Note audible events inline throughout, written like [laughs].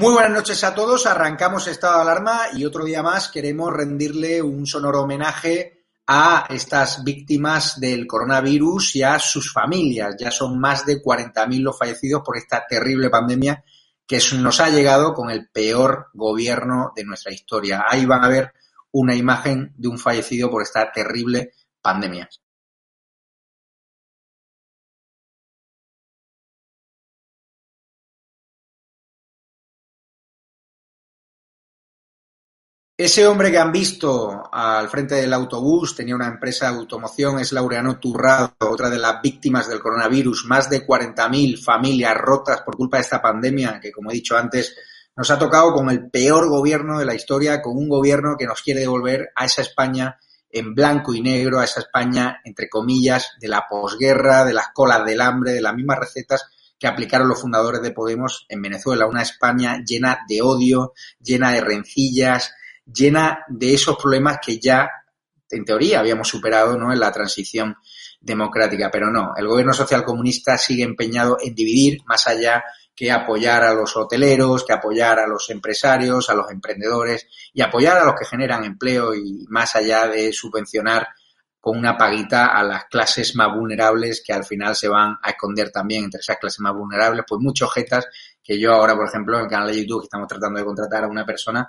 Muy buenas noches a todos. Arrancamos estado de alarma y otro día más queremos rendirle un sonoro homenaje a estas víctimas del coronavirus y a sus familias. Ya son más de 40.000 los fallecidos por esta terrible pandemia que nos ha llegado con el peor gobierno de nuestra historia. Ahí van a ver una imagen de un fallecido por esta terrible pandemia. Ese hombre que han visto al frente del autobús tenía una empresa de automoción, es Laureano Turrado, otra de las víctimas del coronavirus, más de 40.000 familias rotas por culpa de esta pandemia que, como he dicho antes, nos ha tocado con el peor gobierno de la historia, con un gobierno que nos quiere devolver a esa España en blanco y negro, a esa España, entre comillas, de la posguerra, de las colas del hambre, de las mismas recetas que aplicaron los fundadores de Podemos en Venezuela, una España llena de odio, llena de rencillas, llena de esos problemas que ya, en teoría, habíamos superado ¿no? en la transición democrática. Pero no, el gobierno social comunista sigue empeñado en dividir más allá que apoyar a los hoteleros, que apoyar a los empresarios, a los emprendedores y apoyar a los que generan empleo y más allá de subvencionar con una paguita a las clases más vulnerables que al final se van a esconder también entre esas clases más vulnerables, pues muchos jetas que yo ahora, por ejemplo, en el canal de YouTube estamos tratando de contratar a una persona,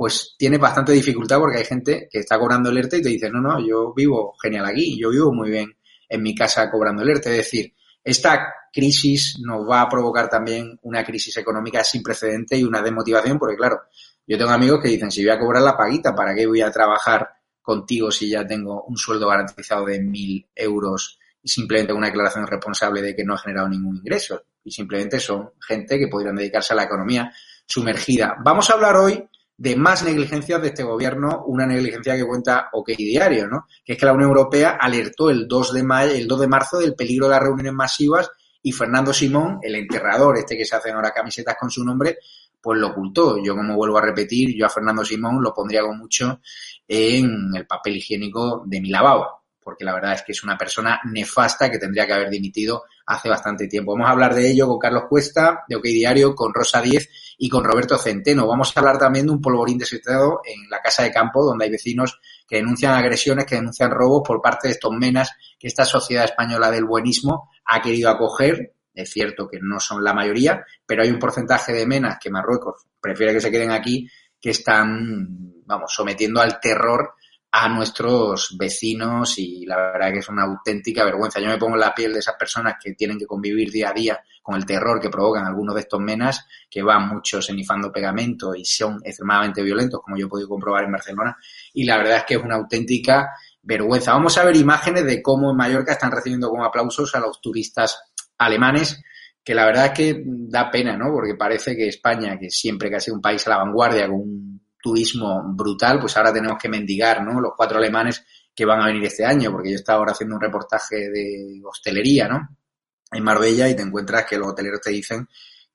pues tiene bastante dificultad porque hay gente que está cobrando el y te dice, no, no, yo vivo genial aquí, yo vivo muy bien en mi casa cobrando el. Es decir, esta crisis nos va a provocar también una crisis económica sin precedente y una desmotivación porque, claro, yo tengo amigos que dicen, si voy a cobrar la paguita, ¿para qué voy a trabajar contigo si ya tengo un sueldo garantizado de mil euros y simplemente una declaración responsable de que no ha generado ningún ingreso? Y simplemente son gente que podrían dedicarse a la economía sumergida. Vamos a hablar hoy de más negligencias de este gobierno, una negligencia que cuenta OK Diario, ¿no? Que es que la Unión Europea alertó el 2 de el 2 de marzo del peligro de las reuniones masivas y Fernando Simón, el enterrador, este que se hacen ahora camisetas con su nombre, pues lo ocultó. Yo, como vuelvo a repetir, yo a Fernando Simón lo pondría con mucho en el papel higiénico de mi lavabo, porque la verdad es que es una persona nefasta que tendría que haber dimitido hace bastante tiempo. Vamos a hablar de ello con Carlos Cuesta, de OK Diario, con Rosa Díez y con Roberto Centeno. Vamos a hablar también de un polvorín desesperado en la casa de campo, donde hay vecinos que denuncian agresiones, que denuncian robos por parte de estos menas que esta sociedad española del buenismo ha querido acoger. Es cierto que no son la mayoría, pero hay un porcentaje de menas que Marruecos prefiere que se queden aquí, que están, vamos, sometiendo al terror a nuestros vecinos y la verdad que es una auténtica vergüenza. Yo me pongo en la piel de esas personas que tienen que convivir día a día con el terror que provocan algunos de estos menas, que van muchos enifando pegamento y son extremadamente violentos, como yo he podido comprobar en Barcelona, y la verdad es que es una auténtica vergüenza. Vamos a ver imágenes de cómo en Mallorca están recibiendo como aplausos a los turistas alemanes, que la verdad es que da pena, ¿no? Porque parece que España, que siempre que ha sido un país a la vanguardia, con un turismo brutal, pues ahora tenemos que mendigar, ¿no? Los cuatro alemanes que van a venir este año, porque yo estaba ahora haciendo un reportaje de hostelería, ¿no? En Marbella y te encuentras que los hoteleros te dicen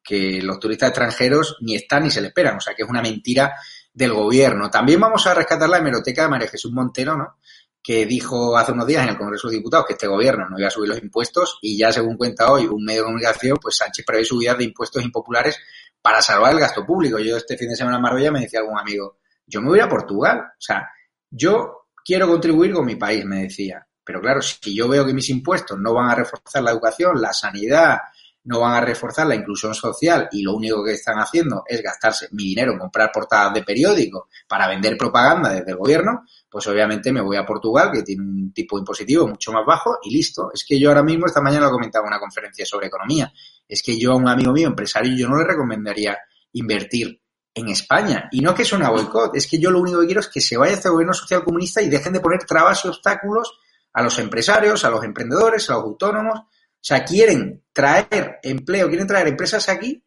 que los turistas extranjeros ni están ni se le esperan, o sea que es una mentira del gobierno. También vamos a rescatar la hemeroteca de María Jesús Montero, ¿no? que dijo hace unos días en el Congreso de Diputados que este gobierno no iba a subir los impuestos y ya según cuenta hoy un medio de comunicación, pues Sánchez prevé subidas de impuestos impopulares para salvar el gasto público. Yo este fin de semana en Marbella me decía algún amigo, yo me voy a Portugal, o sea, yo quiero contribuir con mi país, me decía. Pero claro, si yo veo que mis impuestos no van a reforzar la educación, la sanidad, no van a reforzar la inclusión social y lo único que están haciendo es gastarse mi dinero en comprar portadas de periódicos para vender propaganda desde el gobierno, pues obviamente me voy a Portugal, que tiene un tipo impositivo mucho más bajo y listo. Es que yo ahora mismo, esta mañana lo comentaba en una conferencia sobre economía, es que yo a un amigo mío, empresario, yo no le recomendaría invertir en España. Y no que es una boicot, es que yo lo único que quiero es que se vaya este gobierno social comunista y dejen de poner trabas y obstáculos a los empresarios, a los emprendedores, a los autónomos. O sea, quieren traer empleo, quieren traer empresas aquí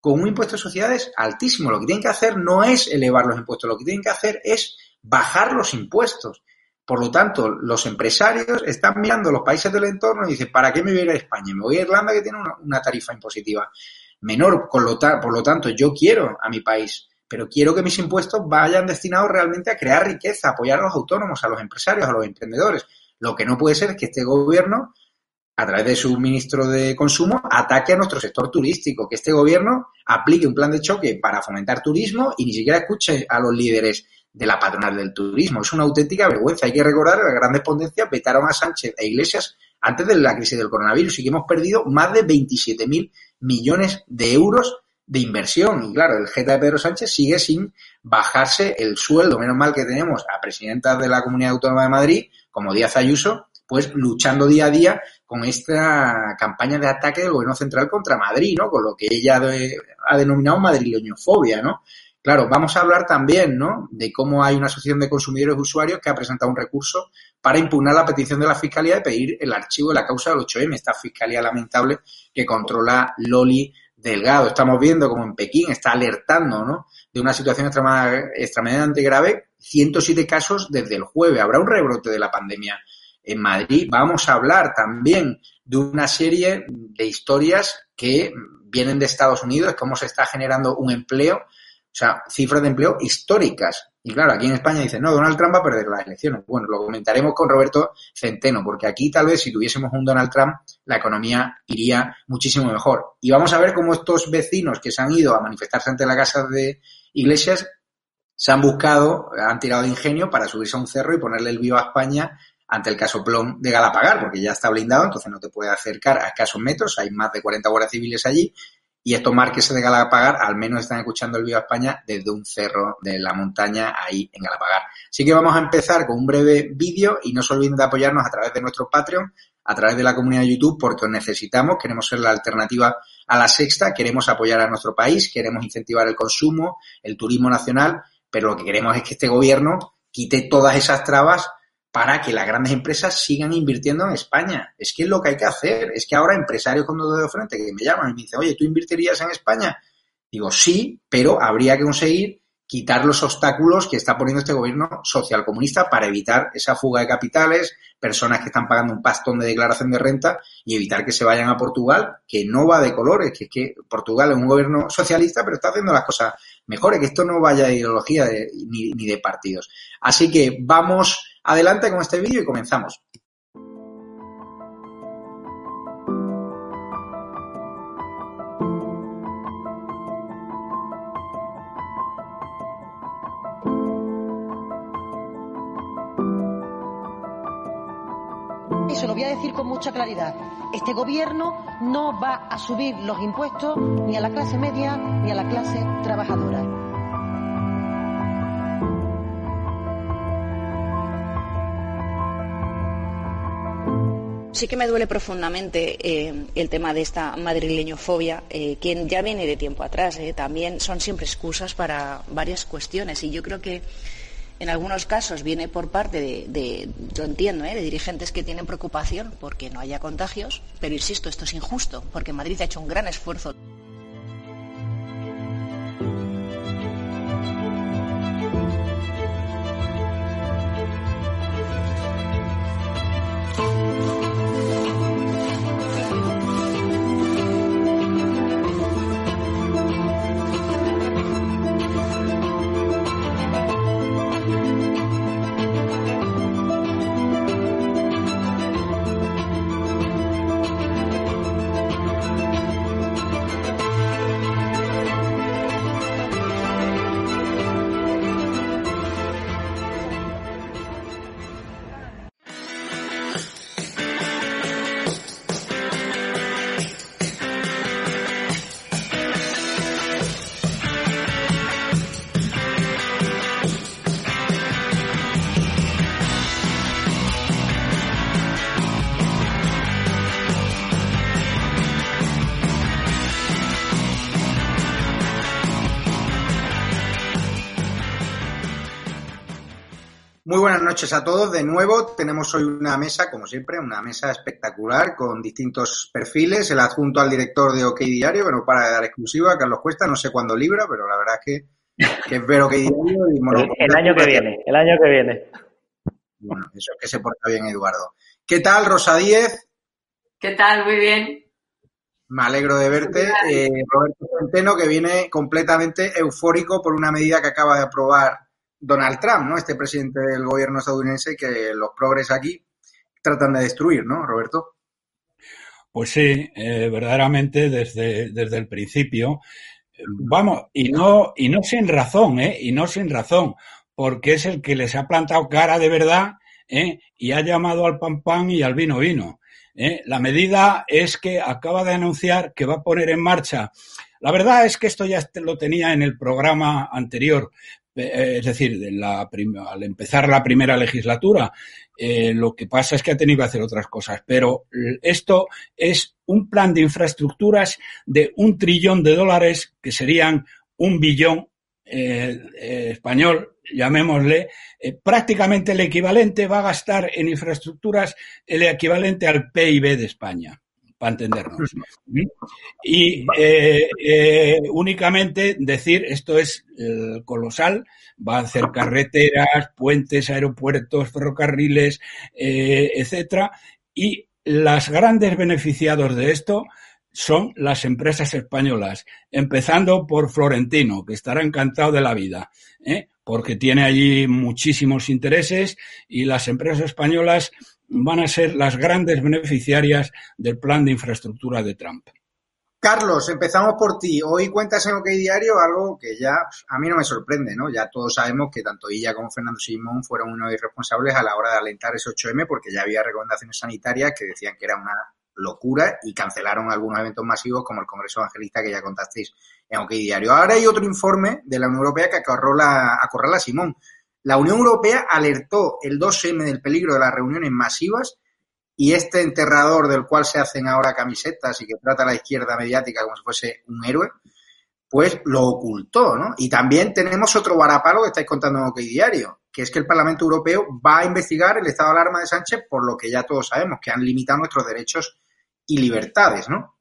con un impuesto de sociedades altísimo. Lo que tienen que hacer no es elevar los impuestos, lo que tienen que hacer es bajar los impuestos. Por lo tanto, los empresarios están mirando los países del entorno y dicen, ¿para qué me voy a ir a España? Me voy a Irlanda que tiene una, tarifa impositiva menor. Con lo por lo tanto, yo quiero a mi país, pero quiero que mis impuestos vayan destinados realmente a crear riqueza, apoyar a los autónomos, a los empresarios, a los emprendedores. Lo que no puede ser es que este gobierno a través de su ministro de Consumo, ataque a nuestro sector turístico, que este gobierno aplique un plan de choque para fomentar turismo y ni siquiera escuche a los líderes de la patronal del turismo. Es una auténtica vergüenza. Hay que recordar que las grandes potencias vetaron a Sánchez e Iglesias antes de la crisis del coronavirus y que hemos perdido más de 27.000 millones de euros de inversión. Y claro, el Jeta de Pedro Sánchez sigue sin bajarse el sueldo. Menos mal que tenemos a presidentas de la Comunidad Autónoma de Madrid, como Díaz Ayuso, pues luchando día a día con esta campaña de ataque del gobierno central contra Madrid, ¿no? Con lo que ella ha denominado madrileñofobia, ¿no? Claro, vamos a hablar también, ¿no? De cómo hay una asociación de consumidores y usuarios que ha presentado un recurso para impugnar la petición de la Fiscalía de pedir el archivo de la causa del 8M, esta Fiscalía lamentable que controla Loli Delgado. Estamos viendo como en Pekín está alertando, ¿no? De una situación extremadamente grave, 107 casos desde el jueves. Habrá un rebrote de la pandemia en Madrid. Vamos a hablar también de una serie de historias que vienen de Estados Unidos, cómo se está generando un empleo, o sea, cifras de empleo históricas. Y claro, aquí en España dicen, no, Donald Trump va a perder las elecciones. Bueno, lo comentaremos con Roberto Centeno, porque aquí tal vez si tuviésemos un Donald Trump, la economía iría muchísimo mejor. Y vamos a ver cómo estos vecinos que se han ido a manifestarse ante la casa de iglesias se han buscado, han tirado de ingenio para subirse a un cerro y ponerle el vivo a España ante el casoplón de Galapagar, porque ya está blindado, entonces no te puede acercar a escasos metros, hay más de 40 guardias civiles allí, y estos marques de Galapagar al menos están escuchando el Viva España desde un cerro de la montaña ahí en Galapagar. Así que vamos a empezar con un breve vídeo y no se olviden de apoyarnos a través de nuestro Patreon, a través de la comunidad de YouTube, porque os necesitamos, queremos ser la alternativa a la sexta, queremos apoyar a nuestro país, queremos incentivar el consumo, el turismo nacional, pero lo que queremos es que este gobierno quite todas esas trabas para que las grandes empresas sigan invirtiendo en España. Es que es lo que hay que hacer. Es que ahora empresarios con dos de frente que me llaman y me dicen, oye, ¿tú invertirías en España? Digo, sí, pero habría que conseguir quitar los obstáculos que está poniendo este gobierno socialcomunista para evitar esa fuga de capitales, personas que están pagando un pastón de declaración de renta y evitar que se vayan a Portugal, que no va de colores, que es que Portugal es un gobierno socialista, pero está haciendo las cosas mejores, que esto no vaya de ideología ni, ni de partidos. Así que vamos Adelante con este vídeo y comenzamos. Se lo voy a decir con mucha claridad. Este gobierno no va a subir los impuestos ni a la clase media ni a la clase trabajadora. Sí que me duele profundamente eh, el tema de esta madrileñofobia, eh, que ya viene de tiempo atrás. Eh. También son siempre excusas para varias cuestiones y yo creo que en algunos casos viene por parte de, de yo entiendo, de dirigentes que tienen preocupación porque no haya contagios, pero insisto, esto es injusto porque Madrid ha hecho un gran esfuerzo. Noches a todos. De nuevo tenemos hoy una mesa, como siempre, una mesa espectacular con distintos perfiles. El adjunto al director de OK Diario, que no para de dar exclusiva, Carlos Cuesta, no sé cuándo libra, pero la verdad es que, que ver OK Diario y [laughs] el, año que viene, el año que viene. Bueno, eso es que se porta bien Eduardo. ¿Qué tal, Rosa Díez? ¿Qué tal? Muy bien. Me alegro de verte. Eh, Roberto Centeno, que viene completamente eufórico por una medida que acaba de aprobar Donald Trump, ¿no? Este presidente del gobierno estadounidense que los progres aquí tratan de destruir, ¿no, Roberto? Pues sí, eh, verdaderamente desde, desde el principio. Vamos, y no, y no sin razón, ¿eh? Y no sin razón, porque es el que les ha plantado cara de verdad, ¿eh? Y ha llamado al pan pan y al vino vino. ¿eh? La medida es que acaba de anunciar que va a poner en marcha. La verdad es que esto ya lo tenía en el programa anterior, es decir, al empezar la primera legislatura, eh, lo que pasa es que ha tenido que hacer otras cosas, pero esto es un plan de infraestructuras de un trillón de dólares que serían un billón eh, español, llamémosle, prácticamente el equivalente va a gastar en infraestructuras el equivalente al PIB de España para entendernos. Y eh, eh, únicamente decir, esto es eh, colosal, va a hacer carreteras, puentes, aeropuertos, ferrocarriles, etcétera, y las grandes beneficiados de esto son las empresas españolas, empezando por Florentino, que estará encantado de la vida, porque tiene allí muchísimos intereses y las empresas españolas van a ser las grandes beneficiarias del plan de infraestructura de Trump. Carlos, empezamos por ti. Hoy cuentas en OK Diario algo que ya a mí no me sorprende, ¿no? Ya todos sabemos que tanto ella como Fernando Simón fueron unos irresponsables a la hora de alentar ese 8M porque ya había recomendaciones sanitarias que decían que era una locura y cancelaron algunos eventos masivos como el Congreso Evangelista que ya contasteis en OK Diario. Ahora hay otro informe de la Unión Europea que acorrala, acorrala a Simón. La Unión Europea alertó el 2M del peligro de las reuniones masivas y este enterrador del cual se hacen ahora camisetas y que trata la izquierda mediática como si fuese un héroe, pues lo ocultó, ¿no? Y también tenemos otro varapalo que estáis contando en OK Diario, que es que el Parlamento Europeo va a investigar el estado de alarma de Sánchez por lo que ya todos sabemos, que han limitado nuestros derechos y libertades, ¿no?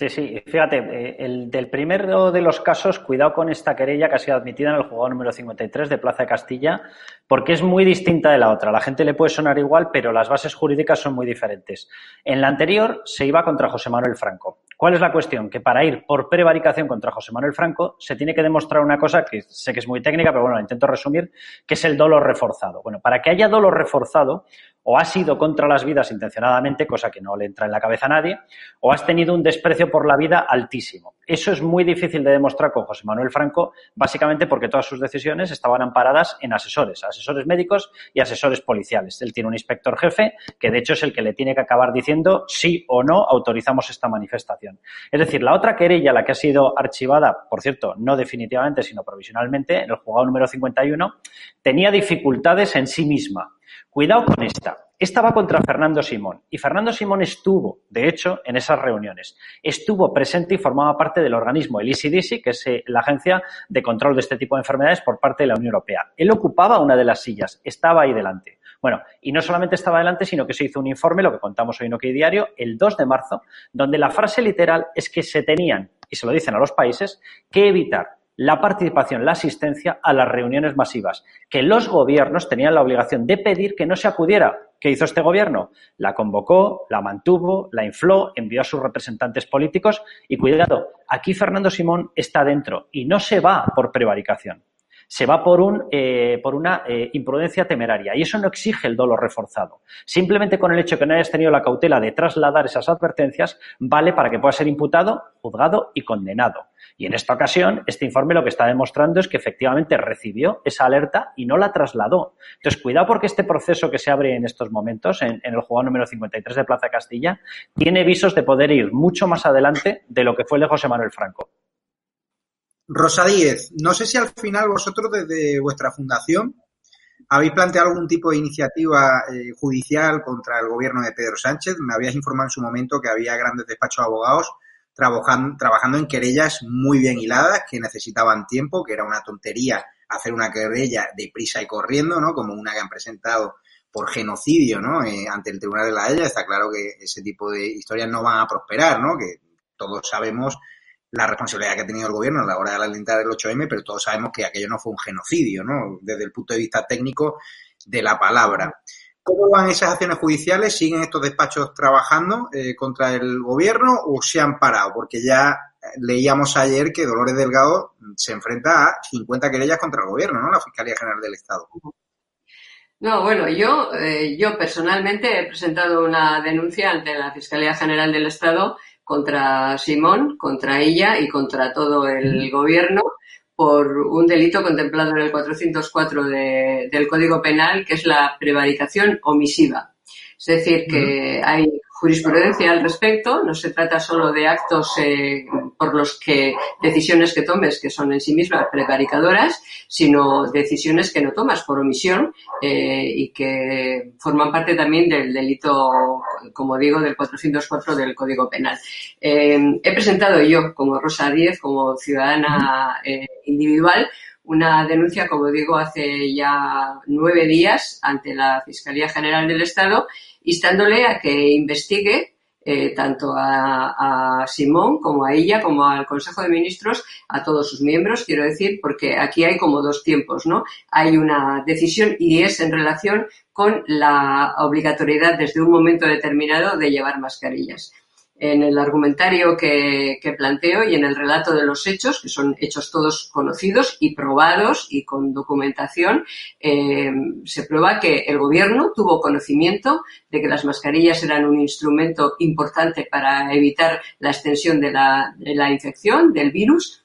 Sí, sí, fíjate, eh, el del primero de los casos, cuidado con esta querella que ha sido admitida en el juzgado número 53 de Plaza de Castilla, porque es muy distinta de la otra. La gente le puede sonar igual, pero las bases jurídicas son muy diferentes. En la anterior se iba contra José Manuel Franco. ¿Cuál es la cuestión? Que para ir por prevaricación contra José Manuel Franco se tiene que demostrar una cosa que sé que es muy técnica, pero bueno, intento resumir, que es el dolor reforzado. Bueno, para que haya dolor reforzado, o has ido contra las vidas intencionadamente, cosa que no le entra en la cabeza a nadie, o has tenido un desprecio por la vida altísimo. Eso es muy difícil de demostrar con José Manuel Franco, básicamente porque todas sus decisiones estaban amparadas en asesores, asesores médicos y asesores policiales. Él tiene un inspector jefe que de hecho es el que le tiene que acabar diciendo sí o no autorizamos esta manifestación. Es decir, la otra querella, la que ha sido archivada, por cierto, no definitivamente, sino provisionalmente, en el juzgado número 51, tenía dificultades en sí misma Cuidado con esta. Esta va contra Fernando Simón. Y Fernando Simón estuvo, de hecho, en esas reuniones. Estuvo presente y formaba parte del organismo, el ECDC, que es eh, la agencia de control de este tipo de enfermedades por parte de la Unión Europea. Él ocupaba una de las sillas, estaba ahí delante. Bueno, y no solamente estaba delante, sino que se hizo un informe, lo que contamos hoy en OK Diario, el 2 de marzo, donde la frase literal es que se tenían, y se lo dicen a los países, que evitar la participación, la asistencia a las reuniones masivas, que los gobiernos tenían la obligación de pedir que no se acudiera. ¿Qué hizo este gobierno? La convocó, la mantuvo, la infló, envió a sus representantes políticos y cuidado, aquí Fernando Simón está dentro y no se va por prevaricación se va por, un, eh, por una eh, imprudencia temeraria. Y eso no exige el dolor reforzado. Simplemente con el hecho que no hayas tenido la cautela de trasladar esas advertencias, vale para que pueda ser imputado, juzgado y condenado. Y en esta ocasión, este informe lo que está demostrando es que efectivamente recibió esa alerta y no la trasladó. Entonces, cuidado porque este proceso que se abre en estos momentos, en, en el juzgado número 53 de Plaza Castilla, tiene visos de poder ir mucho más adelante de lo que fue el de José Manuel Franco. Rosa Díez, no sé si al final vosotros desde vuestra fundación habéis planteado algún tipo de iniciativa eh, judicial contra el gobierno de Pedro Sánchez. Me habías informado en su momento que había grandes despachos de abogados trabajando, trabajando en querellas muy bien hiladas que necesitaban tiempo, que era una tontería hacer una querella de prisa y corriendo, ¿no? Como una que han presentado por genocidio, ¿no? Eh, ante el Tribunal de la Haya. Está claro que ese tipo de historias no van a prosperar, ¿no? Que todos sabemos la responsabilidad que ha tenido el gobierno a la hora de alentar el 8M, pero todos sabemos que aquello no fue un genocidio, ¿no? Desde el punto de vista técnico de la palabra. ¿Cómo van esas acciones judiciales? ¿Siguen estos despachos trabajando eh, contra el gobierno o se han parado? Porque ya leíamos ayer que Dolores Delgado se enfrenta a 50 querellas contra el gobierno, ¿no? La Fiscalía General del Estado. No, bueno, yo, eh, yo personalmente he presentado una denuncia ante la Fiscalía General del Estado contra Simón, contra ella y contra todo el gobierno por un delito contemplado en el 404 del Código Penal, que es la prevaricación omisiva. Es decir, que hay jurisprudencia al respecto. No se trata solo de actos eh, por los que decisiones que tomes que son en sí mismas prevaricadoras, sino decisiones que no tomas por omisión eh, y que forman parte también del delito, como digo, del 404 del Código Penal. Eh, he presentado yo, como Rosa Díez, como ciudadana individual, una denuncia, como digo, hace ya nueve días ante la Fiscalía General del Estado instándole a que investigue eh, tanto a, Simón como a ella, como al Consejo de Ministros, a todos sus miembros, quiero decir, porque aquí hay como dos tiempos, ¿no? Hay una decisión y es en relación con la obligatoriedad desde un momento determinado de llevar mascarillas en el argumentario que, planteo y en el relato de los hechos, que son hechos todos conocidos y probados y con documentación, eh, se prueba que el gobierno tuvo conocimiento de que las mascarillas eran un instrumento importante para evitar la extensión de la, infección del virus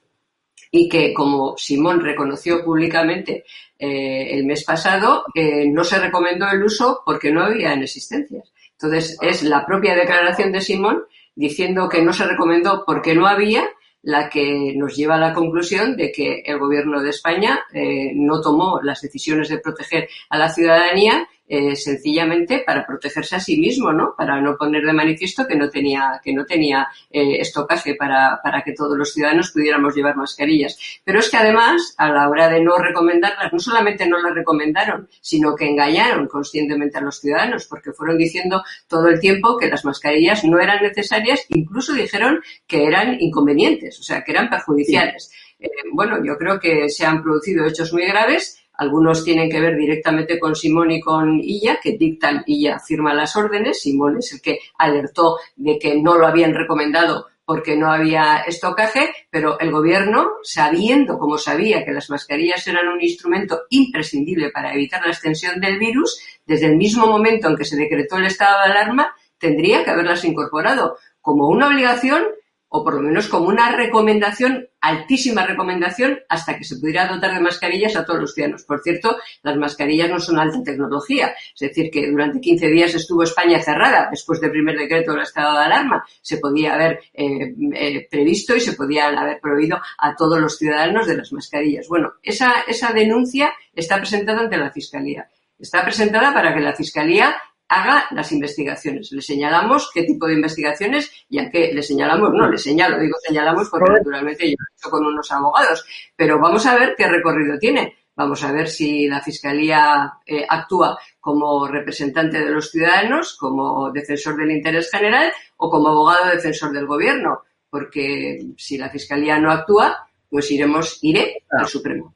y que, como Simón reconoció públicamente eh, el mes pasado, eh, no se recomendó el uso porque no había en existencias. Entonces, es la propia declaración de Simón diciendo que no se recomendó porque no había, la que nos lleva a la conclusión de que el Gobierno de España eh, no tomó las decisiones de proteger a la ciudadanía eh, sencillamente para protegerse a sí mismo, ¿no? Para no poner de manifiesto que no tenía, que no tenía eh, estocaje para, para que todos los ciudadanos pudiéramos llevar mascarillas. Pero es que además, a la hora de no recomendarlas, no solamente no las recomendaron, sino que engañaron conscientemente a los ciudadanos, porque fueron diciendo todo el tiempo que las mascarillas no eran necesarias, incluso dijeron que eran inconvenientes, o sea, que eran perjudiciales. Eh, bueno, yo creo que se han producido hechos muy graves algunos tienen que ver directamente con Simón y con Illa, que dictan, Illa firma las órdenes, Simón es el que alertó de que no lo habían recomendado porque no había estocaje, pero el gobierno, sabiendo, como sabía, que las mascarillas eran un instrumento imprescindible para evitar la extensión del virus, desde el mismo momento en que se decretó el estado de alarma, tendría que haberlas incorporado como una obligación o por lo menos como una recomendación, altísima recomendación, hasta que se pudiera dotar de mascarillas a todos los ciudadanos. Por cierto, las mascarillas no son alta tecnología, es decir, que durante 15 días estuvo España cerrada después del primer decreto del estado de alarma. Se podía haber eh, eh, previsto y se podían haber prohibido a todos los ciudadanos de las mascarillas. Bueno, esa, esa denuncia está presentada ante la Fiscalía. Está presentada para que la Fiscalía haga las investigaciones. Le señalamos qué tipo de investigaciones y a qué le señalamos. No, le señalo, digo señalamos porque naturalmente yo lo he hecho con unos abogados. Pero vamos a ver qué recorrido tiene. Vamos a ver si la Fiscalía eh, actúa como representante de los ciudadanos, como defensor del interés general o como abogado defensor del gobierno. Porque si la Fiscalía no actúa, pues iremos, iré al Supremo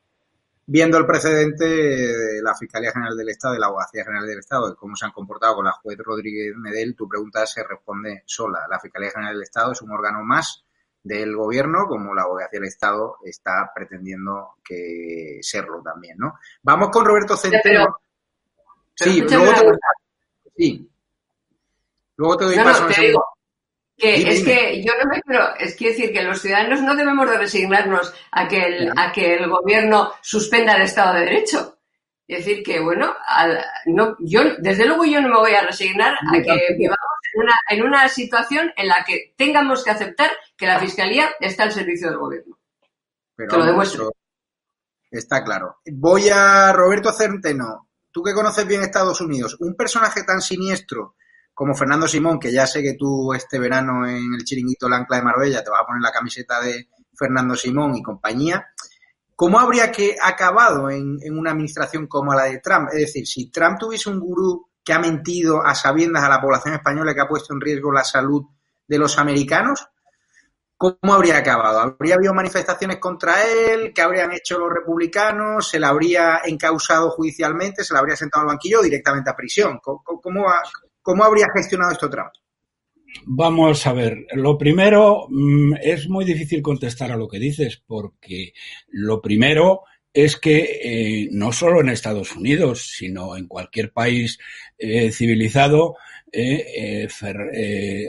viendo el precedente de la Fiscalía General del Estado y la Abogacía General del Estado, de cómo se han comportado con la juez Rodríguez Medel, tu pregunta se responde sola. La Fiscalía General del Estado es un órgano más del gobierno, como la Abogacía del Estado está pretendiendo que serlo también, ¿no? Vamos con Roberto Centeno. sí, luego te, sí. Luego te doy paso que es que yo no me creo, es que decir que los ciudadanos no debemos de resignarnos a que el, a que el gobierno suspenda el Estado de Derecho. Es decir, que bueno, no, yo, desde luego yo no me voy a resignar a que vivamos en una, en una situación en la que tengamos que aceptar que la Fiscalía está al servicio del gobierno. Pero lo demuestro. Está claro. Voy a Roberto Centeno. Tú que conoces bien Estados Unidos, un personaje tan siniestro como Fernando Simón, que ya sé que tú este verano en el chiringuito Lancla de Marbella te vas a poner la camiseta de Fernando Simón y compañía, ¿cómo habría que acabado en, una administración como la de Trump? Es decir, si Trump tuviese un gurú que ha mentido a sabiendas a la población española que ha puesto en riesgo la salud de los americanos, ¿cómo habría acabado? ¿Habría habido manifestaciones contra él? ¿Qué habrían hecho los republicanos? ¿Se le habría encausado judicialmente? ¿Se le habría sentado al banquillo o directamente a prisión? ¿Cómo, cómo, ¿Cómo habría gestionado esto Trump? Vamos a ver, lo primero mm, es muy difícil contestar a lo que dices porque lo primero es que eh, no solo en Estados Unidos, sino en cualquier país eh, civilizado, eh,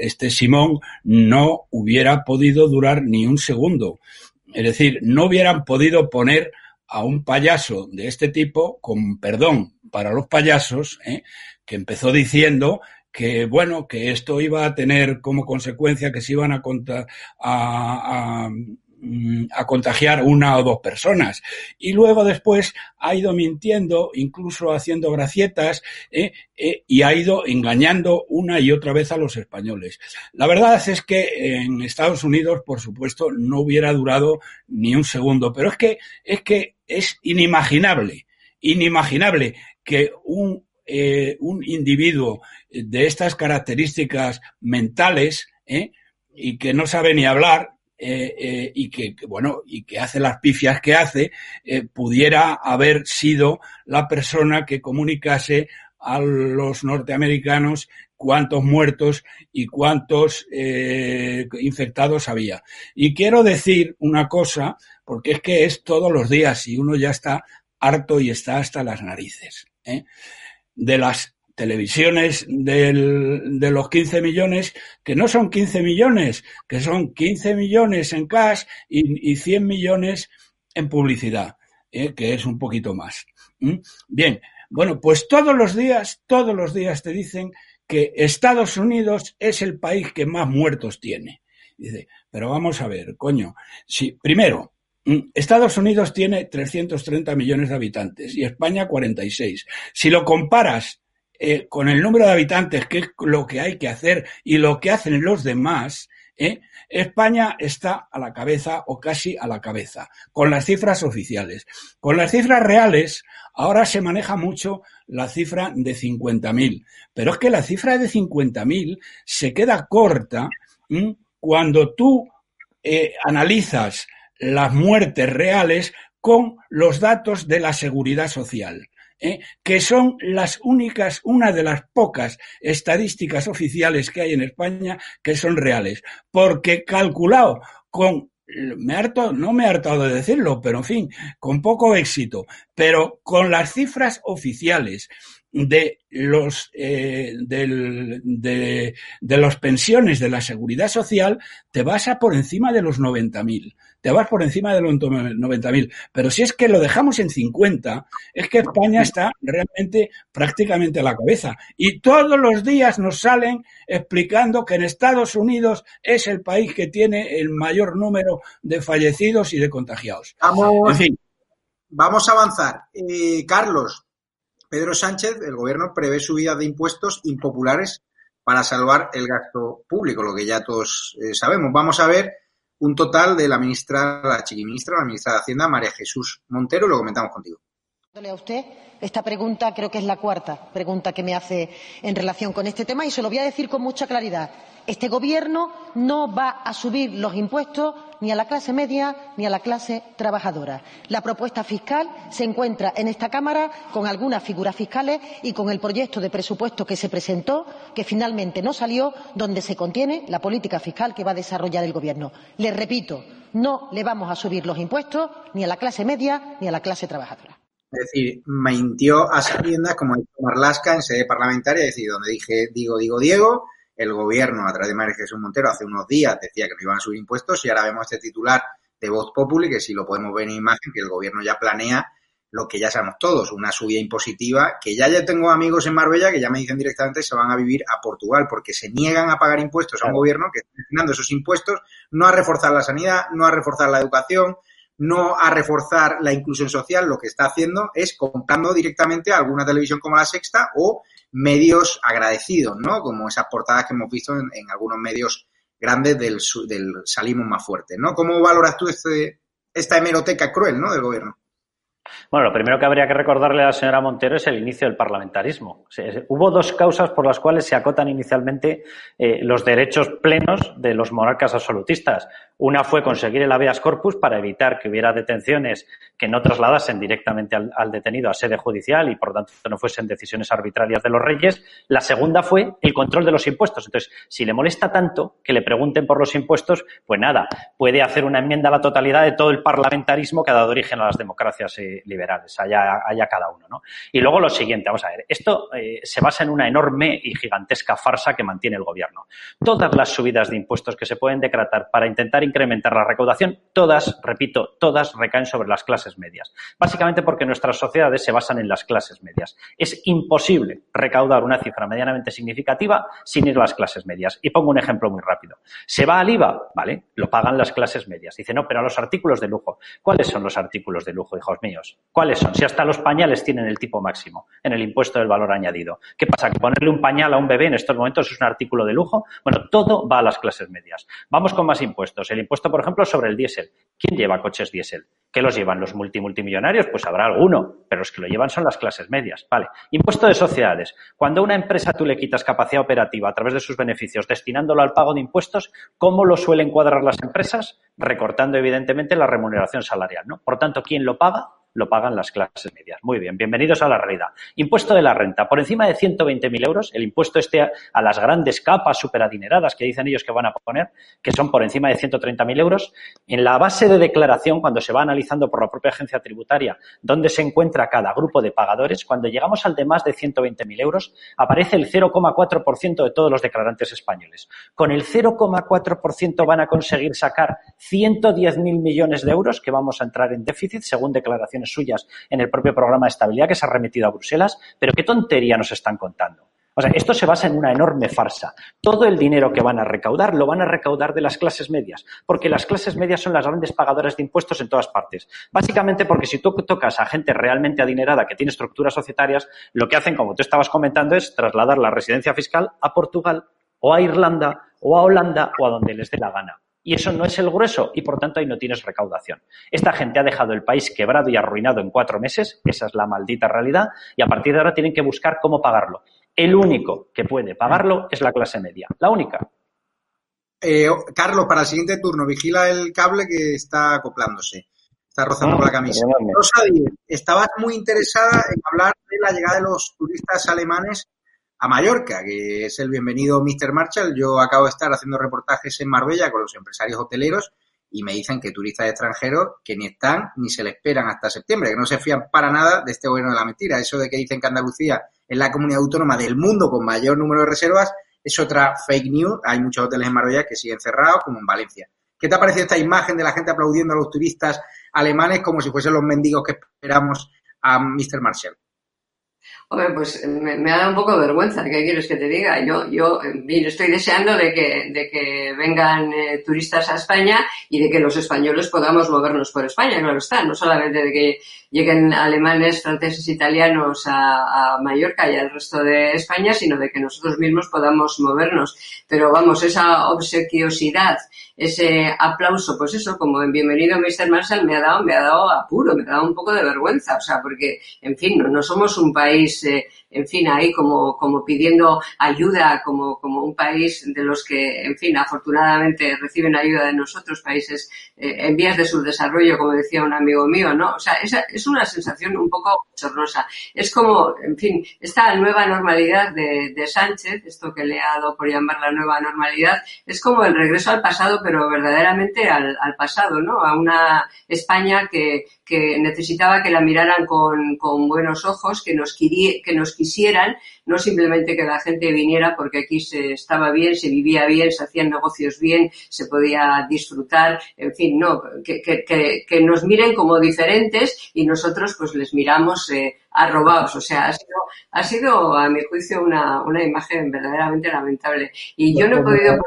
este Simón no hubiera podido durar ni un segundo. Es decir, no hubieran podido poner a un payaso de este tipo, con perdón para los payasos, que empezó diciendo que bueno, que esto iba a tener como consecuencia que se iban a, a, Mm, a contagiar una o dos personas. Y luego después ha ido mintiendo, incluso haciendo gracietas, eh, eh, y ha ido engañando una y otra vez a los españoles. La verdad es que en Estados Unidos, por supuesto, no hubiera durado ni un segundo, pero es que es, que es inimaginable, inimaginable que un, eh, un individuo de estas características mentales, y que no sabe ni hablar, eh, eh, y que, bueno, y que hace las pifias que hace, eh, pudiera haber sido la persona que comunicase a los norteamericanos cuántos muertos y cuántos infectados había. Y quiero decir una cosa, porque es que es todos los días y uno ya está harto y está hasta las narices. De las televisiones del, de los 15 millones, que no son 15 millones, que son 15 millones en cash y, y 100 millones en publicidad, ¿eh? que es un poquito más. Bien, bueno, pues todos los días, todos los días te dicen que Estados Unidos es el país que más muertos tiene. Dice, pero vamos a ver, coño, si, primero, Estados Unidos tiene 330 millones de habitantes y España 46. Si lo comparas eh, con el número de habitantes, que es lo que hay que hacer y lo que hacen los demás, ¿eh? España está a la cabeza o casi a la cabeza, con las cifras oficiales. Con las cifras reales, ahora se maneja mucho la cifra de 50.000, pero es que la cifra de 50.000 se queda corta cuando tú eh, analizas las muertes reales con los datos de la seguridad social. ¿eh? que son las únicas, una de las pocas estadísticas oficiales que hay en España que son reales. Porque calculado con me harto, no me he hartado de decirlo, pero en fin, con poco éxito, pero con las cifras oficiales de los eh, del, de, de los pensiones de la seguridad social te vas a por encima de los 90.000 te vas por encima de los 90.000. Pero si es que lo dejamos en 50, es que España está realmente prácticamente a la cabeza. Y todos los días nos salen explicando que en Estados Unidos es el país que tiene el mayor número de fallecidos y de contagiados. Vamos, vamos a avanzar. Eh, Carlos, Pedro Sánchez, el gobierno prevé subidas de impuestos impopulares para salvar el gasto público, lo que ya todos eh, sabemos. Vamos a ver un total de la ministra, la chiquiministra, la ministra de Hacienda, María Jesús Montero, lo comentamos contigo. A usted esta pregunta creo que es la cuarta pregunta que me hace en relación con este tema y se lo voy a decir con mucha claridad. Este Gobierno no va a subir los impuestos ni a la clase media ni a la clase trabajadora. La propuesta fiscal se encuentra en esta Cámara con algunas figuras fiscales y con el proyecto de presupuesto que se presentó, que finalmente no salió, donde se contiene la política fiscal que va a desarrollar el Gobierno. Les repito, no le vamos a subir los impuestos ni a la clase media ni a la clase trabajadora. Es decir, mintió a sabiendas, como dijo Marlasca en sede parlamentaria, es decir, donde dije, digo, digo, Diego, el gobierno, a través de María Jesús Montero, hace unos días decía que no iban a subir impuestos y ahora vemos este titular de Voz Populi, que si lo podemos ver en imagen, que el gobierno ya planea lo que ya sabemos todos, una subida impositiva, que ya ya tengo amigos en Marbella que ya me dicen directamente que se van a vivir a Portugal, porque se niegan a pagar impuestos a un gobierno que está destinando esos impuestos no a reforzar la sanidad, no a reforzar la educación, no a reforzar la inclusión social, lo que está haciendo es comprando directamente alguna televisión como La Sexta o medios agradecidos, ¿no? Como esas portadas que hemos visto en, algunos medios grandes del, del salimos más fuerte, ¿no? ¿Cómo valoras tú este, esta hemeroteca cruel, ¿no? Del gobierno. Bueno, lo primero que habría que recordarle a la señora Montero es el inicio del parlamentarismo. hubo dos causas por las cuales se acotan inicialmente eh, los derechos plenos de los monarcas absolutistas. Una fue conseguir el habeas corpus para evitar que hubiera detenciones que no trasladasen directamente al, detenido a sede judicial y, por tanto, no fuesen decisiones arbitrarias de los reyes. La segunda fue el control de los impuestos. Entonces, si le molesta tanto que le pregunten por los impuestos, pues nada, puede hacer una enmienda a la totalidad de todo el parlamentarismo que ha dado origen a las democracias. Eh, liberales, haya, haya, cada uno. ¿no? Y luego lo siguiente, vamos a ver, esto eh, se basa en una enorme y gigantesca farsa que mantiene el gobierno. Todas las subidas de impuestos que se pueden decretar para intentar incrementar la recaudación, todas, repito, todas recaen sobre las clases medias. Básicamente porque nuestras sociedades se basan en las clases medias. Es imposible recaudar una cifra medianamente significativa sin ir a las clases medias. Y pongo un ejemplo muy rápido. Se va al IVA, ¿vale? Lo pagan las clases medias. Dice, no, pero a los artículos de lujo. ¿Cuáles son los artículos de lujo, hijos míos? ¿Cuáles son? Si hasta los pañales tienen el tipo máximo en el impuesto del valor añadido. ¿Qué pasa? ¿Que ponerle un pañal a un bebé en estos momentos es un artículo de lujo? Bueno, todo va a las clases medias. Vamos con más impuestos. El impuesto, por ejemplo, sobre el diésel. ¿Quién lleva coches diésel? ¿Qué los llevan los multimultimillonarios? Pues habrá alguno, pero los que lo llevan son las clases medias. Vale. Impuesto de sociedades. Cuando a una empresa tú le quitas capacidad operativa a través de sus beneficios destinándolo al pago de impuestos, ¿cómo lo suelen cuadrar las empresas? Recortando, evidentemente, la remuneración salarial. ¿no? Por tanto, ¿quién lo paga? Lo pagan las clases medias. Muy bien, bienvenidos a la realidad. Impuesto de la renta. Por encima de 120.000 euros, el impuesto este a, las grandes capas superadineradas que dicen ellos que van a poner, que son por encima de 130.000 euros, en la base de declaración, cuando se va analizando por la propia agencia tributaria dónde se encuentra cada grupo de pagadores, cuando llegamos al de más de 120.000 euros, aparece el 0,4% de todos los declarantes españoles. Con el 0,4% van a conseguir sacar 110.000 millones de euros que vamos a entrar en déficit, según declaración suyas en el propio programa de estabilidad que se ha remitido a Bruselas, pero qué tontería nos están contando. O sea, esto se basa en una enorme farsa. Todo el dinero que van a recaudar lo van a recaudar de las clases medias, porque las clases medias son las grandes pagadoras de impuestos en todas partes. Básicamente porque si tú tocas a gente realmente adinerada que tiene estructuras societarias, lo que hacen, como tú estabas comentando, es trasladar la residencia fiscal a Portugal o a Irlanda o a Holanda o a donde les dé la gana. Y eso no es el grueso y por tanto ahí no tienes recaudación. Esta gente ha dejado el país quebrado y arruinado en cuatro meses, esa es la maldita realidad, y a partir de ahora tienen que buscar cómo pagarlo. El único que puede pagarlo es la clase media, la única. Eh, Carlos, para el siguiente turno, vigila el cable que está acoplándose. Está rozando con la camisa. Rosa estabas muy interesada en hablar de la llegada de los turistas alemanes a Mallorca, que es el bienvenido Mr. Marshall. Yo acabo de estar haciendo reportajes en Marbella con los empresarios hoteleros y me dicen que turistas extranjeros que ni están ni se le esperan hasta septiembre, que no se fían para nada de este gobierno de la mentira. Eso de que dicen que Andalucía es la comunidad autónoma del mundo con mayor número de reservas es otra fake news. Hay muchos hoteles en Marbella que siguen cerrados, como en Valencia. ¿Qué te ha parecido esta imagen de la gente aplaudiendo a los turistas alemanes como si fuesen los mendigos que esperamos a Mr. Marshall? Hombre, pues me, me, da un poco de vergüenza, ¿qué quieres que te diga? Yo, yo estoy deseando de que, de que vengan eh, turistas a España y de que los españoles podamos movernos por España, claro está, no solamente de que lleguen alemanes, franceses, italianos a, a Mallorca y al resto de España, sino de que nosotros mismos podamos movernos. Pero vamos, esa obsequiosidad, ese aplauso, pues eso, como en Bienvenido Mr. Marshall me ha dado, me ha dado apuro, me ha dado un poco de vergüenza, o sea, porque, en fin, no, no somos un país eh, en fin, ahí como, como pidiendo ayuda, como, como un país de los que, en fin, afortunadamente reciben ayuda de nosotros, países eh, en vías de subdesarrollo, como decía un amigo mío, ¿no? O sea, esa, es una sensación un poco chorrosa. Es como, en fin, esta nueva normalidad de, de Sánchez, esto que le ha dado por llamar la nueva normalidad, es como el regreso al pasado, pero verdaderamente al, al pasado, ¿no? A una España que, que necesitaba que la miraran con, con buenos ojos, que nos, que nos quisieran, no simplemente que la gente viniera porque aquí se estaba bien, se vivía bien, se hacían negocios bien, se podía disfrutar, en fin, no, que, que, que nos miren como diferentes y nosotros pues les miramos eh, arrobados. O sea, ha sido, ha sido a mi juicio una, una imagen verdaderamente lamentable. Y yo no he podido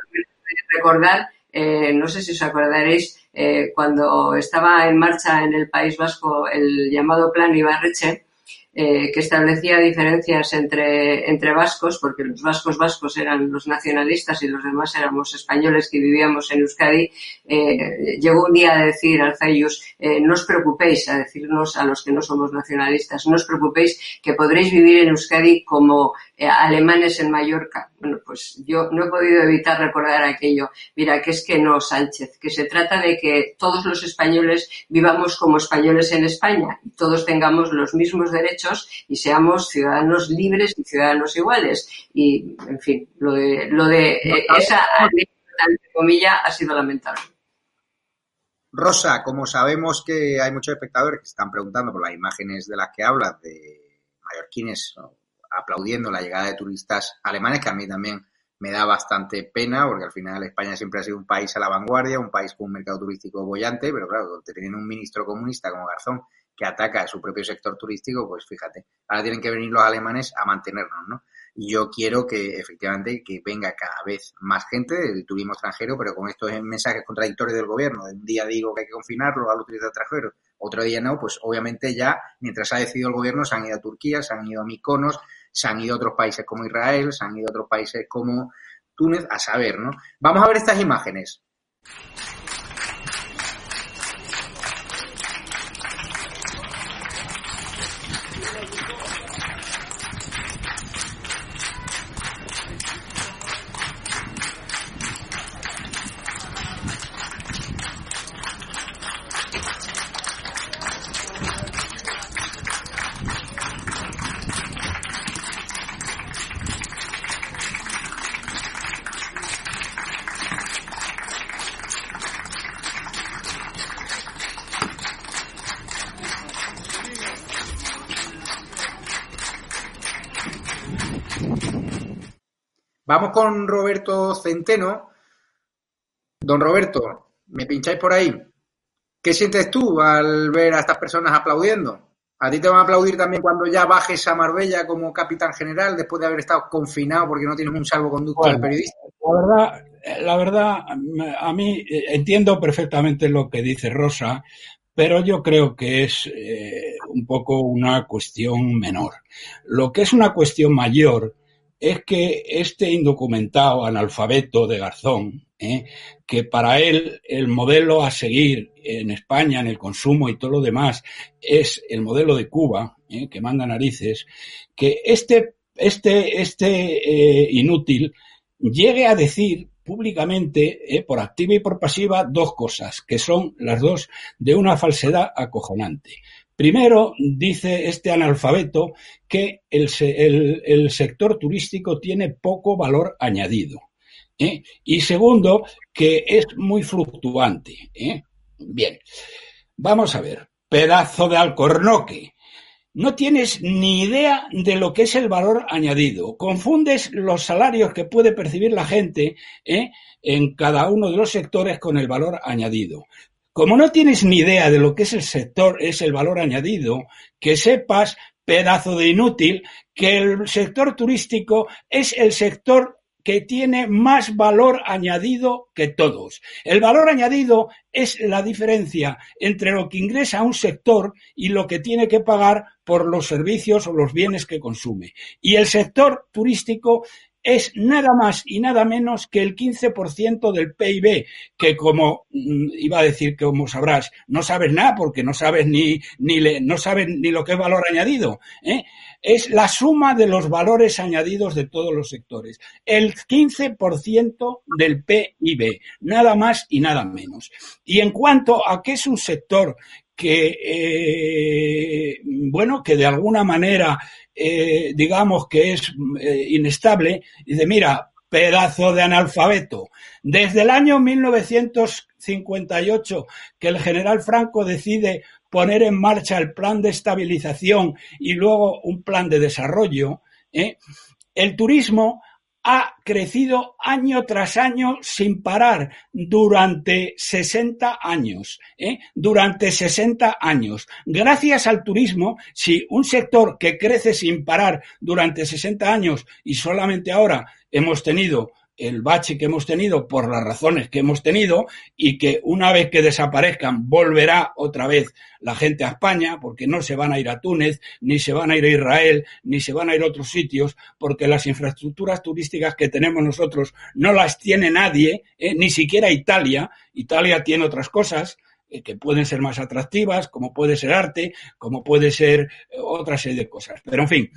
recordar, eh, no sé si os acordaréis, eh, cuando estaba en marcha en el País Vasco el llamado Plan Ibarreche, eh, que establecía diferencias entre, entre vascos, porque los vascos vascos eran los nacionalistas y los demás éramos españoles que vivíamos en Euskadi, eh, llegó un día a decir al eh, no os preocupéis, a decirnos a los que no somos nacionalistas, no os preocupéis que podréis vivir en Euskadi como eh, alemanes en Mallorca. Bueno, pues yo no he podido evitar recordar aquello. Mira, que es que no, Sánchez, que se trata de que todos los españoles vivamos como españoles en España y todos tengamos los mismos derechos y seamos ciudadanos libres y ciudadanos iguales. Y, en fin, lo de, lo de eh, esa anécdota, entre comillas, ha sido lamentable. Rosa, como sabemos que hay muchos espectadores que se están preguntando por las imágenes de las que hablas de mallorquines aplaudiendo la llegada de turistas alemanes, que a mí también me da bastante pena, porque al final España siempre ha sido un país a la vanguardia, un país con un mercado turístico bollante, pero claro, teniendo un ministro comunista como Garzón que ataca su propio sector turístico, pues fíjate, ahora tienen que venir los alemanes a mantenernos, ¿no? Y yo quiero que efectivamente que venga cada vez más gente del turismo extranjero, pero con estos mensajes contradictorios del gobierno. De un día digo que hay que confinarlo a los turistas extranjeros, otro día no, pues obviamente ya, mientras ha decidido el gobierno, se han ido a Turquía, se han ido a Mykonos, se han ido a otros países como Israel, se han ido a otros países como Túnez, a saber, ¿no? Vamos a ver estas imágenes. Vamos con Roberto Centeno. Don Roberto, ¿me pincháis por ahí? ¿Qué sientes tú al ver a estas personas aplaudiendo? ¿A ti te van a aplaudir también cuando ya bajes a Marbella como capitán general después de haber estado confinado porque no tienes un salvoconducto de periodista? La verdad, la verdad, a mí entiendo perfectamente lo que dice Rosa, pero yo creo que es eh, un poco una cuestión menor. Lo que es una cuestión mayor es que este indocumentado analfabeto de Garzón, ¿eh? que para él el modelo a seguir en España, en el consumo y todo lo demás, es el modelo de Cuba, ¿eh? que manda narices, que este, este, este eh, inútil llegue a decir públicamente, por activa y por pasiva, dos cosas, que son las dos de una falsedad acojonante. Primero, dice este analfabeto que el, sector turístico tiene poco valor añadido. ¿eh? Y segundo, que es muy fluctuante. ¿eh? Bien, vamos a ver. Pedazo de alcornoque. No tienes ni idea de lo que es el valor añadido. Confundes los salarios que puede percibir la gente ¿eh? en cada uno de los sectores con el valor añadido. Como no tienes ni idea de lo que es el sector, es el valor añadido, que sepas, pedazo de inútil, que el sector turístico es el sector que tiene más valor añadido que todos. El valor añadido es la diferencia entre lo que ingresa un sector y lo que tiene que pagar por los servicios o los bienes que consume. Y el sector turístico es nada más y nada menos que el 15% del PIB, que como mm, iba a decir, como sabrás, no sabes nada porque no sabes ni, ni no sabes ni lo que es valor añadido. ¿eh? Es la suma de los valores añadidos de todos los sectores. El 15% del PIB, nada más y nada menos. Y en cuanto a qué es un sector que, eh, bueno, que de alguna manera eh, digamos que es eh, inestable, y dice, mira, pedazo de analfabeto. Desde el año 1958 que el general Franco decide poner en marcha el plan de estabilización y luego un plan de desarrollo, ¿eh? el turismo ha crecido año tras año sin parar durante 60 años. ¿eh? Durante 60 años. Gracias al turismo, si un sector que crece sin parar durante 60 años y solamente ahora hemos tenido el bache que hemos tenido por las razones que hemos tenido y que una vez que desaparezcan volverá otra vez la gente a España porque no se van a ir a Túnez, ni se van a ir a Israel, ni se van a ir a otros sitios porque las infraestructuras turísticas que tenemos nosotros no las tiene nadie, eh, ni siquiera Italia. Italia tiene otras cosas eh, que pueden ser más atractivas, como puede ser arte, como puede ser eh, otra serie de cosas. Pero en fin,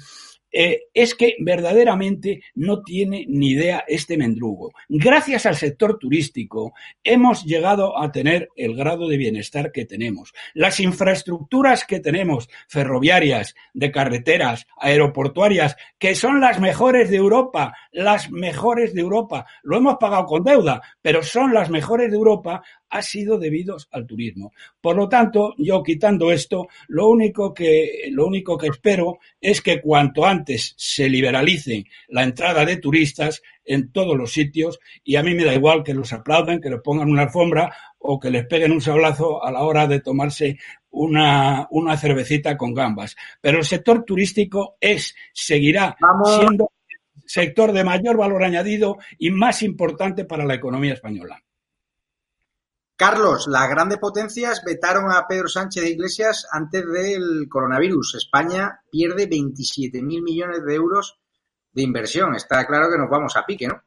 eh, es que verdaderamente no tiene ni idea este mendrugo. Gracias al sector turístico hemos llegado a tener el grado de bienestar que tenemos. Las infraestructuras que tenemos, ferroviarias, de carreteras, aeroportuarias, que son las mejores de Europa, las mejores de Europa. Lo hemos pagado con deuda, pero son las mejores de Europa ha sido debido al turismo. Por lo tanto, yo quitando esto, lo único que, lo único que espero es que cuanto antes se liberalice la entrada de turistas en todos los sitios y a mí me da igual que los aplauden, que les pongan una alfombra o que les peguen un sablazo a la hora de tomarse una, una cervecita con gambas. Pero el sector turístico es, seguirá siendo el sector de mayor valor añadido y más importante para la economía española. Carlos, las grandes potencias vetaron a Pedro Sánchez de Iglesias antes del coronavirus. España pierde 27.000 millones de euros de inversión. Está claro que nos vamos a pique, ¿no?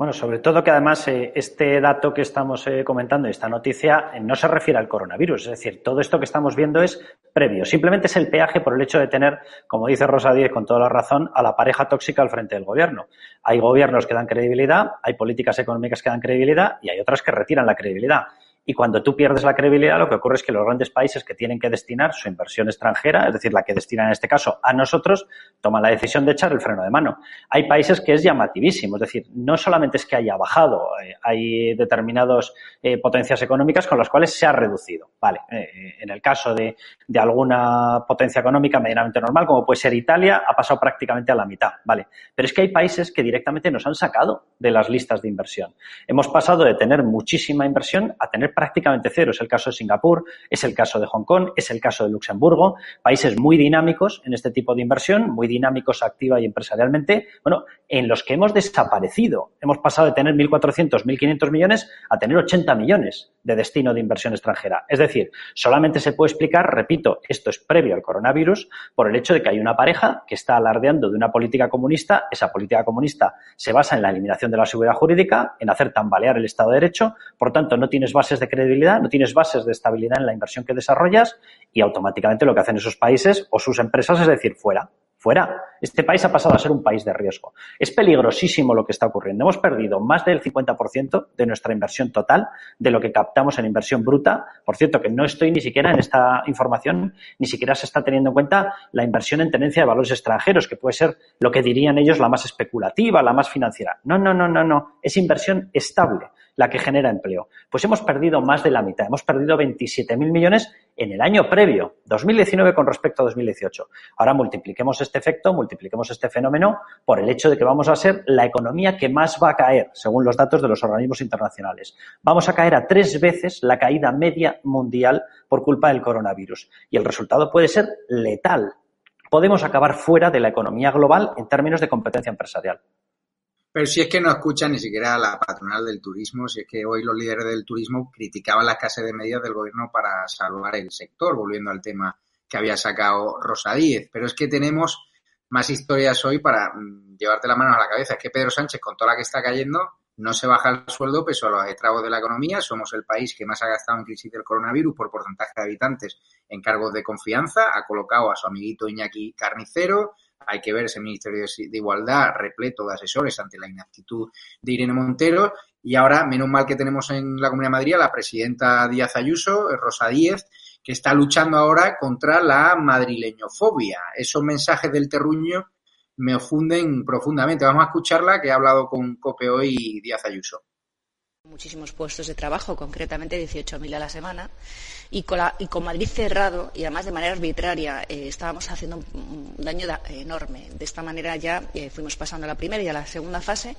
Bueno, sobre todo que además eh, este dato que estamos eh, comentando, esta noticia, eh, no se refiere al coronavirus. Es decir, todo esto que estamos viendo es previo. Simplemente es el peaje por el hecho de tener, como dice Rosa Díez con toda la razón, a la pareja tóxica al frente del gobierno. Hay gobiernos que dan credibilidad, hay políticas económicas que dan credibilidad y hay otras que retiran la credibilidad. Y cuando tú pierdes la credibilidad, lo que ocurre es que los grandes países que tienen que destinar su inversión extranjera, es decir, la que destinan en este caso a nosotros, toman la decisión de echar el freno de mano. Hay países que es llamativísimo, es decir, no solamente es que haya bajado, eh, hay determinadas eh, potencias económicas con las cuales se ha reducido. Vale, eh, en el caso de, de alguna potencia económica medianamente normal, como puede ser Italia, ha pasado prácticamente a la mitad. Vale, pero es que hay países que directamente nos han sacado de las listas de inversión. Hemos pasado de tener muchísima inversión a tener prácticamente cero. Es el caso de Singapur, es el caso de Hong Kong, es el caso de Luxemburgo, países muy dinámicos en este tipo de inversión, muy dinámicos activa y empresarialmente, bueno, en los que hemos desaparecido. Hemos pasado de tener 1.400, 1.500 millones a tener 80 millones de destino de inversión extranjera. Es decir, solamente se puede explicar, repito, esto es previo al coronavirus, por el hecho de que hay una pareja que está alardeando de una política comunista. Esa política comunista se basa en la eliminación de la seguridad jurídica, en hacer tambalear el Estado de Derecho, por tanto, no tienes bases de credibilidad, no tienes bases de estabilidad en la inversión que desarrollas y automáticamente lo que hacen esos países o sus empresas es decir, fuera, fuera. Este país ha pasado a ser un país de riesgo. Es peligrosísimo lo que está ocurriendo. Hemos perdido más del 50% de nuestra inversión total, de lo que captamos en inversión bruta. Por cierto, que no estoy ni siquiera en esta información, ni siquiera se está teniendo en cuenta la inversión en tenencia de valores extranjeros, que puede ser lo que dirían ellos la más especulativa, la más financiera. No, no, no, no, no. Es inversión estable la que genera empleo. Pues hemos perdido más de la mitad. Hemos perdido 27.000 millones en el año previo, 2019 con respecto a 2018. Ahora multipliquemos este efecto, multipliquemos este fenómeno por el hecho de que vamos a ser la economía que más va a caer, según los datos de los organismos internacionales. Vamos a caer a tres veces la caída media mundial por culpa del coronavirus. Y el resultado puede ser letal. Podemos acabar fuera de la economía global en términos de competencia empresarial. Pero si es que no escuchan ni siquiera la patronal del turismo, si es que hoy los líderes del turismo criticaban la escasez de medidas del gobierno para salvar el sector, volviendo al tema que había sacado Rosa Díez. Pero es que tenemos más historias hoy para mm, llevarte las manos a la cabeza. Es que Pedro Sánchez, con toda la que está cayendo, no se baja el sueldo pese a los estragos de la economía. Somos el país que más ha gastado en crisis del coronavirus por porcentaje de habitantes en cargos de confianza. Ha colocado a su amiguito Iñaki Carnicero, hay que ver ese Ministerio de Igualdad repleto de asesores ante la inactitud de Irene Montero. Y ahora, menos mal que tenemos en la Comunidad de Madrid a la presidenta Díaz Ayuso, Rosa Díez, que está luchando ahora contra la madrileñofobia. Esos mensajes del terruño me ofunden profundamente. Vamos a escucharla, que ha hablado con Cope hoy Díaz Ayuso muchísimos puestos de trabajo, concretamente 18.000 a la semana, y con, y con, Madrid cerrado, y además de manera arbitraria, eh, estábamos haciendo un, daño enorme. De esta manera ya eh, fuimos pasando a la primera y a la segunda fase,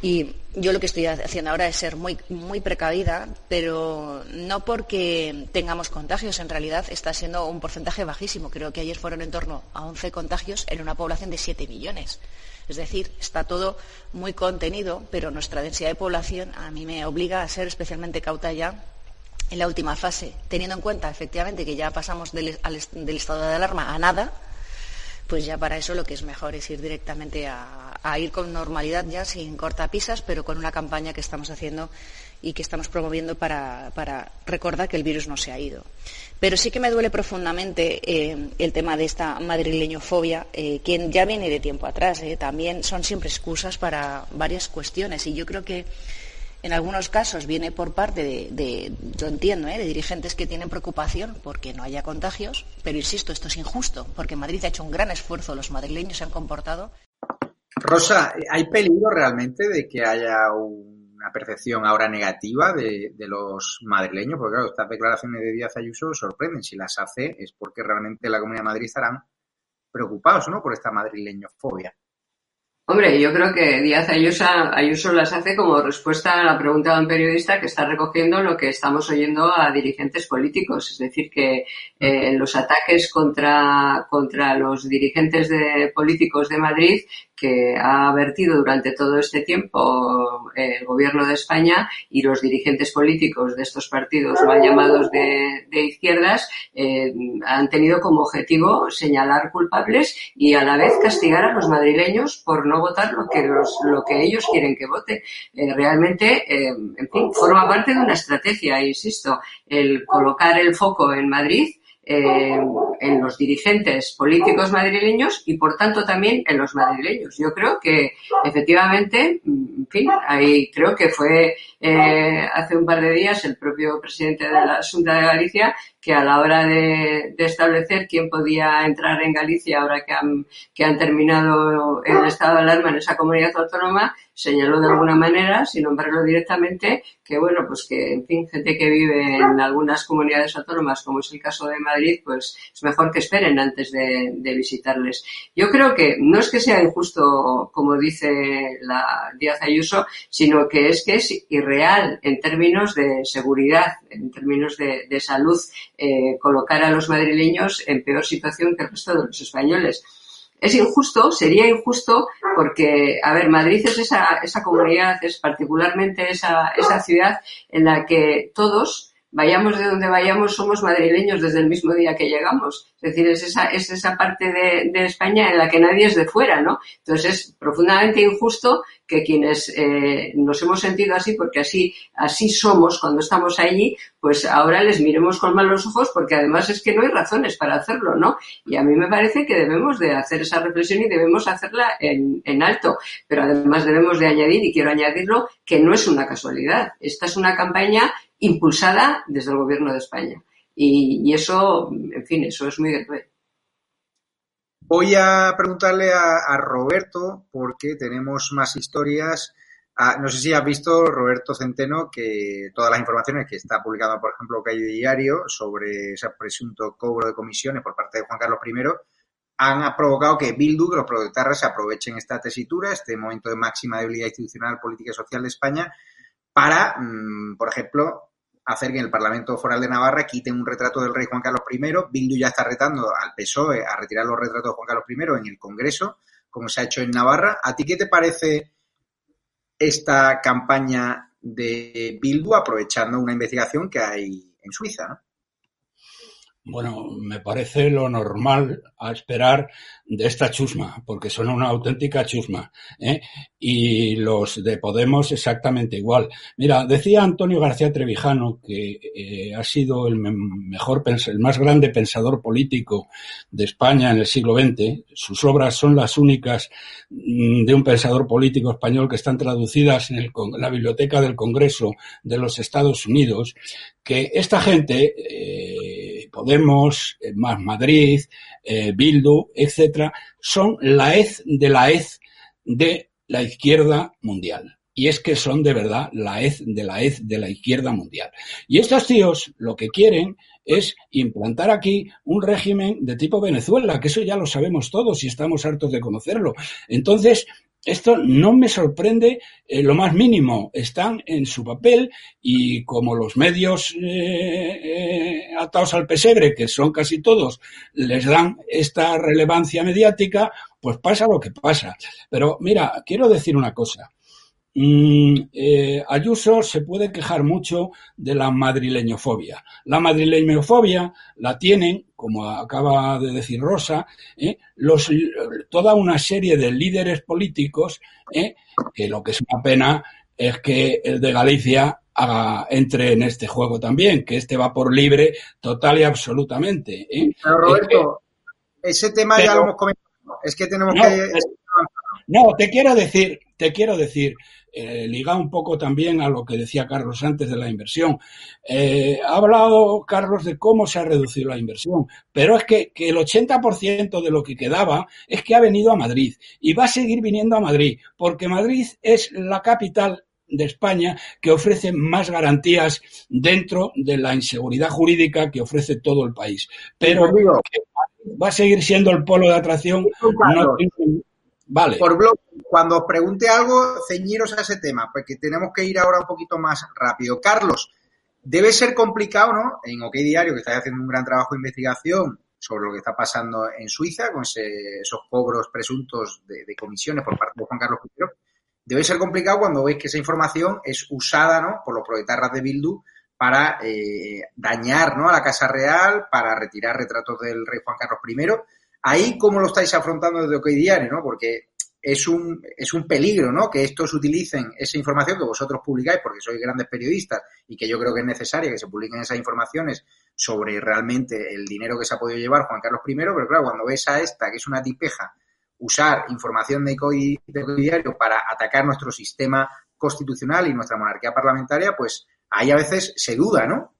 y yo lo que estoy haciendo ahora es ser muy, muy precavida, pero no porque tengamos contagios, en realidad está siendo un porcentaje bajísimo. Creo que ayer fueron en torno a 11 contagios en una población de 7 millones. Es decir, está todo muy contenido, pero nuestra densidad de población a mí me obliga a ser especialmente cauta ya en la última fase, teniendo en cuenta efectivamente que ya pasamos del, estado de alarma a nada, pues ya para eso lo que es mejor es ir directamente a, ir con normalidad ya, sin cortapisas, pero con una campaña que estamos haciendo y que estamos promoviendo para, recordar que el virus no se ha ido. Pero sí que me duele profundamente eh, el tema de esta madrileñofobia, eh, que ya viene de tiempo atrás. Eh. También son siempre excusas para varias cuestiones y yo creo que en algunos casos viene por parte de, yo entiendo, de dirigentes que tienen preocupación porque no haya contagios, pero insisto, esto es injusto, porque Madrid ha hecho un gran esfuerzo, los madrileños se han comportado. Rosa, ¿hay peligro realmente de que haya un una percepción ahora negativa de, los madrileños, porque claro, estas declaraciones de Díaz Ayuso sorprenden. Si las hace es porque realmente la Comunidad de Madrid estarán preocupados ¿no? por esta madrileñofobia. Hombre, yo creo que Díaz Ayuso, Ayuso las hace como respuesta a la pregunta de un periodista que está recogiendo lo que estamos oyendo a dirigentes políticos. Es decir, que eh, los ataques contra, contra los dirigentes de, políticos de Madrid que ha vertido durante todo este tiempo eh, el gobierno de España y los dirigentes políticos de estos partidos mal llamados de, izquierdas eh, han tenido como objetivo señalar culpables y a la vez castigar a los madrileños por no votar lo que, lo que ellos quieren que vote. Eh, realmente, en fin, forma parte de una estrategia, insisto, el colocar el foco en Madrid eh, en los dirigentes políticos madrileños y, por tanto, también en los madrileños. Yo creo que, efectivamente, en fin, ahí creo que fue eh, hace un par de días el propio presidente de la Junta de Galicia que a la hora de, establecer quién podía entrar en Galicia ahora que han, que han terminado el estado de alarma en esa comunidad autónoma, señaló de alguna manera, sin nombrarlo directamente, que bueno, pues que, en fin, gente que vive en algunas comunidades autónomas, como es el caso de Madrid, pues es mejor que esperen antes de, visitarles. Yo creo que no es que sea injusto, como dice la Díaz Ayuso, sino que es que es irreal en términos de seguridad, en términos de, de salud eh, colocar a los madrileños en peor situación que el resto de los españoles. Es injusto, sería injusto porque, a ver, Madrid es esa, esa comunidad, es particularmente esa, esa ciudad en la que todos, vayamos de donde vayamos, somos madrileños desde el mismo día que llegamos. Es decir, es esa, es esa parte de, de España en la que nadie es de fuera, ¿no? Entonces es profundamente injusto que quienes eh, nos hemos sentido así, porque así, así somos cuando estamos allí, pues ahora les miremos con malos ojos, porque además es que no hay razones para hacerlo, ¿no? Y a mí me parece que debemos de hacer esa reflexión y debemos hacerla en, en alto. Pero además debemos de añadir, y quiero añadirlo, que no es una casualidad. Esta es una campaña impulsada desde el Gobierno de España. Y, eso, en fin, eso es muy grave. Voy a preguntarle a, Roberto, porque tenemos más historias. Ah, no sé si has visto, Roberto Centeno, que todas las informaciones que está publicando, por ejemplo, Calle Diario sobre ese presunto cobro de comisiones por parte de Juan Carlos I, han provocado que Bildu, que los proletarras, aprovechen esta tesitura, este momento de máxima debilidad institucional, política y social de España, para, mm, por ejemplo, hacer que en el Parlamento Foral de Navarra quiten un retrato del rey Juan Carlos I. Bildu ya está retando al PSOE a retirar los retratos de Juan Carlos I en el Congreso, como se ha hecho en Navarra. ¿A ti qué te parece esta campaña de Bildu aprovechando una investigación que hay en Suiza? Bueno, me parece lo normal a esperar de esta chusma, porque son una auténtica chusma. ¿eh? Y los de Podemos exactamente igual. Mira, decía Antonio García Trevijano, que eh, ha sido el mejor, el más grande pensador político de España en el siglo XX. Sus obras son las únicas mm, de un pensador político español que están traducidas en, el, la Biblioteca del Congreso de los Estados Unidos, que esta gente, eh, Podemos, eh, Más Madrid, eh, Bildu, etcétera, son la hez de la hez de la izquierda mundial. Y es que son de verdad la hez de la hez de la izquierda mundial. Y estos tíos lo que quieren es implantar aquí un régimen de tipo Venezuela, que eso ya lo sabemos todos y estamos hartos de conocerlo. Entonces, esto no me sorprende eh, lo más mínimo. Están en su papel y como los medios eh, eh, atados al pesebre, que son casi todos, les dan esta relevancia mediática, pues pasa lo que pasa. Pero mira, quiero decir una cosa. Mm, eh, Ayuso se puede quejar mucho de la madrileñofobia. La madrileñofobia la tienen, como acaba de decir Rosa, eh, los, toda una serie de líderes políticos eh, que lo que es una pena es que el de Galicia haga, entre en este juego también, que este va por libre total y absolutamente. Pero Roberto, ese tema ya lo hemos comentado. Es que tenemos que... No, te quiero decir, te quiero decir eh, liga un poco también a lo que decía Carlos antes de la inversión. Eh, ha hablado Carlos de cómo se ha reducido la inversión, pero es que, que el 80% de lo que quedaba es que ha venido a Madrid y va a seguir viniendo a Madrid, porque Madrid es la capital de España que ofrece más garantías dentro de la inseguridad jurídica que ofrece todo el país. Pero va a seguir siendo el polo de atracción. Vale. Por blog, cuando os pregunte algo, ceñiros a ese tema, porque tenemos que ir ahora un poquito más rápido. Carlos, debe ser complicado, ¿no? En OK Diario, que estáis haciendo un gran trabajo de investigación sobre lo que está pasando en Suiza, con esos cobros presuntos de, comisiones por parte de Juan Carlos I, debe ser complicado cuando veis que esa información es usada, ¿no? Por los proletarras de Bildu para eh, dañar ¿no? a la Casa Real, para retirar retratos del rey Juan Carlos I. Ahí, ¿cómo lo estáis afrontando desde OK Diario? ¿no? Porque es un, es un peligro, ¿no? Que estos utilicen esa información que vosotros publicáis porque sois grandes periodistas y que yo creo que es necesaria que se publiquen esas informaciones sobre realmente el dinero que se ha podido llevar Juan Carlos I, pero claro, cuando ves a esta, que es una tipeja, usar información de Diario para atacar nuestro sistema constitucional y nuestra monarquía parlamentaria, pues ahí a veces se duda, ¿no?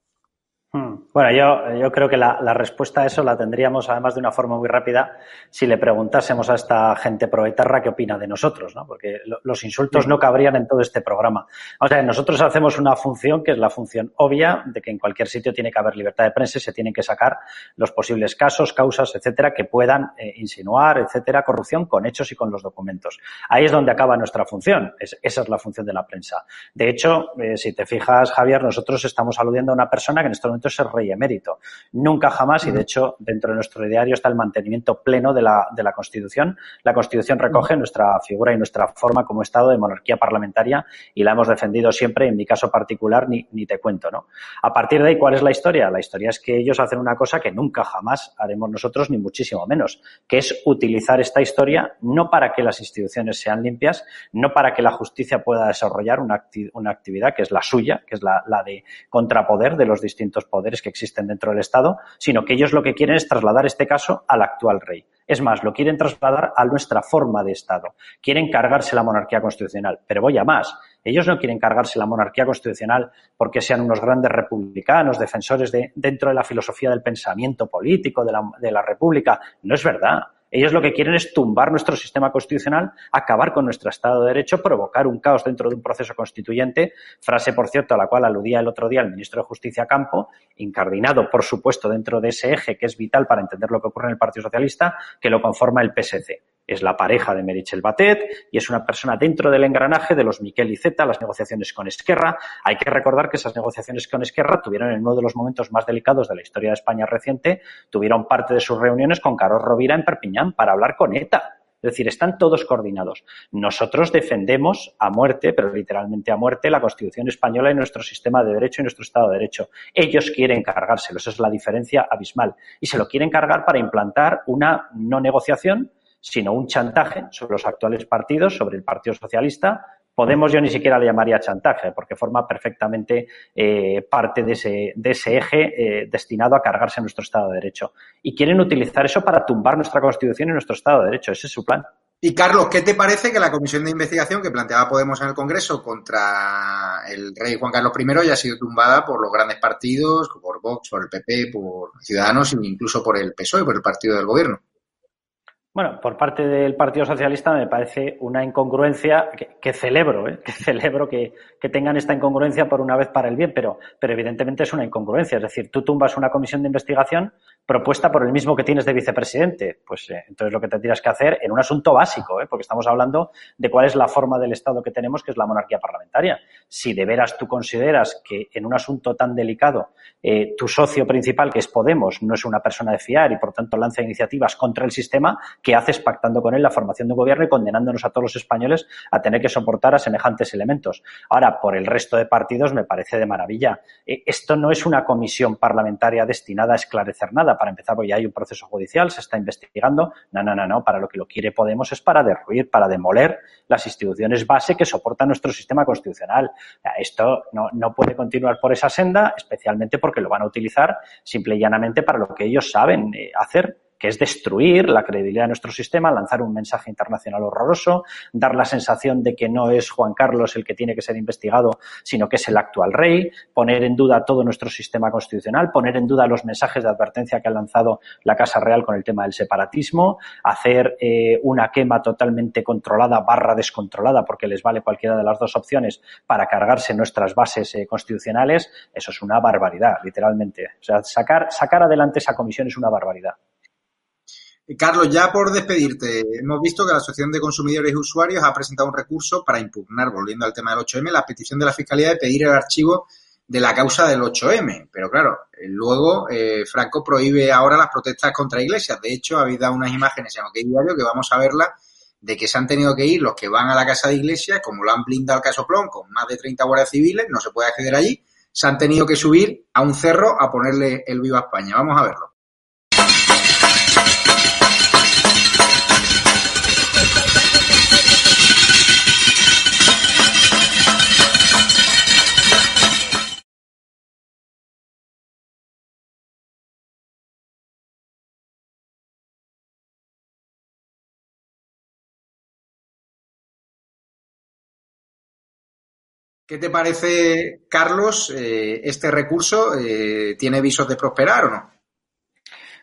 Hmm. Bueno, yo, yo creo que la, respuesta a eso la tendríamos, además de una forma muy rápida, si le preguntásemos a esta gente proetarra qué opina de nosotros, ¿no? Porque los insultos no cabrían en todo este programa. O sea, nosotros hacemos una función que es la función obvia de que en cualquier sitio tiene que haber libertad de prensa y se tienen que sacar los posibles casos, causas, etcétera, que puedan eh, insinuar, etcétera, corrupción con hechos y con los documentos. Ahí es donde acaba nuestra función. esa es la función de la prensa. De hecho, eh, si te fijas, Javier, nosotros estamos aludiendo a una persona que en este momento es el rey emérito. Nunca jamás, y de hecho dentro de nuestro diario está el mantenimiento pleno de la, de la Constitución. La Constitución recoge nuestra figura y nuestra forma como Estado de monarquía parlamentaria y la hemos defendido siempre, en mi caso particular, ni, ni te cuento, ¿no? A partir de ahí, ¿cuál es la historia? La historia es que ellos hacen una cosa que nunca jamás haremos nosotros, ni muchísimo menos, que es utilizar esta historia no para que las instituciones sean limpias, no para que la justicia pueda desarrollar una, una actividad que es la suya, que es la, la de contrapoder de los distintos poderes que existen dentro del Estado, sino que ellos lo que quieren es trasladar este caso al actual rey. Es más, lo quieren trasladar a nuestra forma de Estado. Quieren cargarse la monarquía constitucional. Pero voy a más. Ellos no quieren cargarse la monarquía constitucional porque sean unos grandes republicanos, defensores de, dentro de la filosofía del pensamiento político de la, de la República. No es verdad. Ellos lo que quieren es tumbar nuestro sistema constitucional, acabar con nuestro Estado de Derecho, provocar un caos dentro de un proceso constituyente, frase, por cierto, a la cual aludía el otro día el ministro de Justicia Campo, incardinado, por supuesto, dentro de ese eje que es vital para entender lo que ocurre en el Partido Socialista, que lo conforma el PSC es la pareja de Merichel Batet y es una persona dentro del engranaje de los Miquel y Zeta, las negociaciones con Esquerra. Hay que recordar que esas negociaciones con Esquerra tuvieron en uno de los momentos más delicados de la historia de España reciente, tuvieron parte de sus reuniones con Carlos Rovira en Perpiñán para hablar con ETA. Es decir, están todos coordinados. Nosotros defendemos a muerte, pero literalmente a muerte, la Constitución española y nuestro sistema de derecho y nuestro Estado de Derecho. Ellos quieren cargárselo, esa es la diferencia abismal. Y se lo quieren cargar para implantar una no negociación, sino un chantaje sobre los actuales partidos, sobre el Partido Socialista. Podemos yo ni siquiera le llamaría chantaje, porque forma perfectamente eh, parte de ese, de ese eje eh, destinado a cargarse nuestro Estado de Derecho. Y quieren utilizar eso para tumbar nuestra Constitución y nuestro Estado de Derecho. Ese es su plan. Y Carlos, ¿qué te parece que la comisión de investigación que planteaba Podemos en el Congreso contra el rey Juan Carlos I haya sido tumbada por los grandes partidos, por Vox, por el PP, por Ciudadanos e incluso por el PSOE, por el partido del gobierno? Bueno, por parte del Partido Socialista me parece una incongruencia que, celebro, ¿eh? que celebro que, que, tengan esta incongruencia por una vez para el bien, pero, pero evidentemente es una incongruencia. Es decir, tú tumbas una comisión de investigación propuesta por el mismo que tienes de vicepresidente. Pues eh, entonces lo que tendrías que hacer en un asunto básico, ¿eh? porque estamos hablando de cuál es la forma del Estado que tenemos, que es la monarquía parlamentaria. Si de veras tú consideras que en un asunto tan delicado eh, tu socio principal, que es Podemos, no es una persona de fiar y por tanto lanza iniciativas contra el sistema, ¿qué haces pactando con él la formación de un gobierno y condenándonos a todos los españoles a tener que soportar a semejantes elementos? Ahora, por el resto de partidos me parece de maravilla. esto no es una comisión parlamentaria destinada a esclarecer nada para empezar, pues ya hay un proceso judicial, se está investigando. No, no, no, no. Para lo que lo quiere Podemos es para derruir, para demoler las instituciones base que soportan nuestro sistema constitucional. Esto no, no puede continuar por esa senda, especialmente porque lo van a utilizar simple y llanamente para lo que ellos saben eh, hacer que es destruir la credibilidad de nuestro sistema, lanzar un mensaje internacional horroroso, dar la sensación de que no es Juan Carlos el que tiene que ser investigado, sino que es el actual rey, poner en duda todo nuestro sistema constitucional, poner en duda los mensajes de advertencia que ha lanzado la Casa Real con el tema del separatismo, hacer eh, una quema totalmente controlada barra descontrolada, porque les vale cualquiera de las dos opciones para cargarse nuestras bases eh, constitucionales, eso es una barbaridad, literalmente. O sea, sacar, sacar adelante esa comisión es una barbaridad. Carlos, ya por despedirte, hemos visto que la Asociación de Consumidores y Usuarios ha presentado un recurso para impugnar, volviendo al tema del 8M, la petición de la Fiscalía de pedir el archivo de la causa del 8M. Pero claro, eh, luego eh, Franco prohíbe ahora las protestas contra iglesias. De hecho, habéis dado unas imágenes en OK Diario que vamos a verlas de que se han tenido que ir los que van a la casa de iglesia, como lo han blindado el caso Plon con más de 30 guardias civiles, no se puede acceder allí, se han tenido que subir a un cerro a ponerle el viva España. Vamos a verlo. ¿Qué te parece, Carlos, eh, este recurso? Eh, ¿Tiene visos de prosperar o no?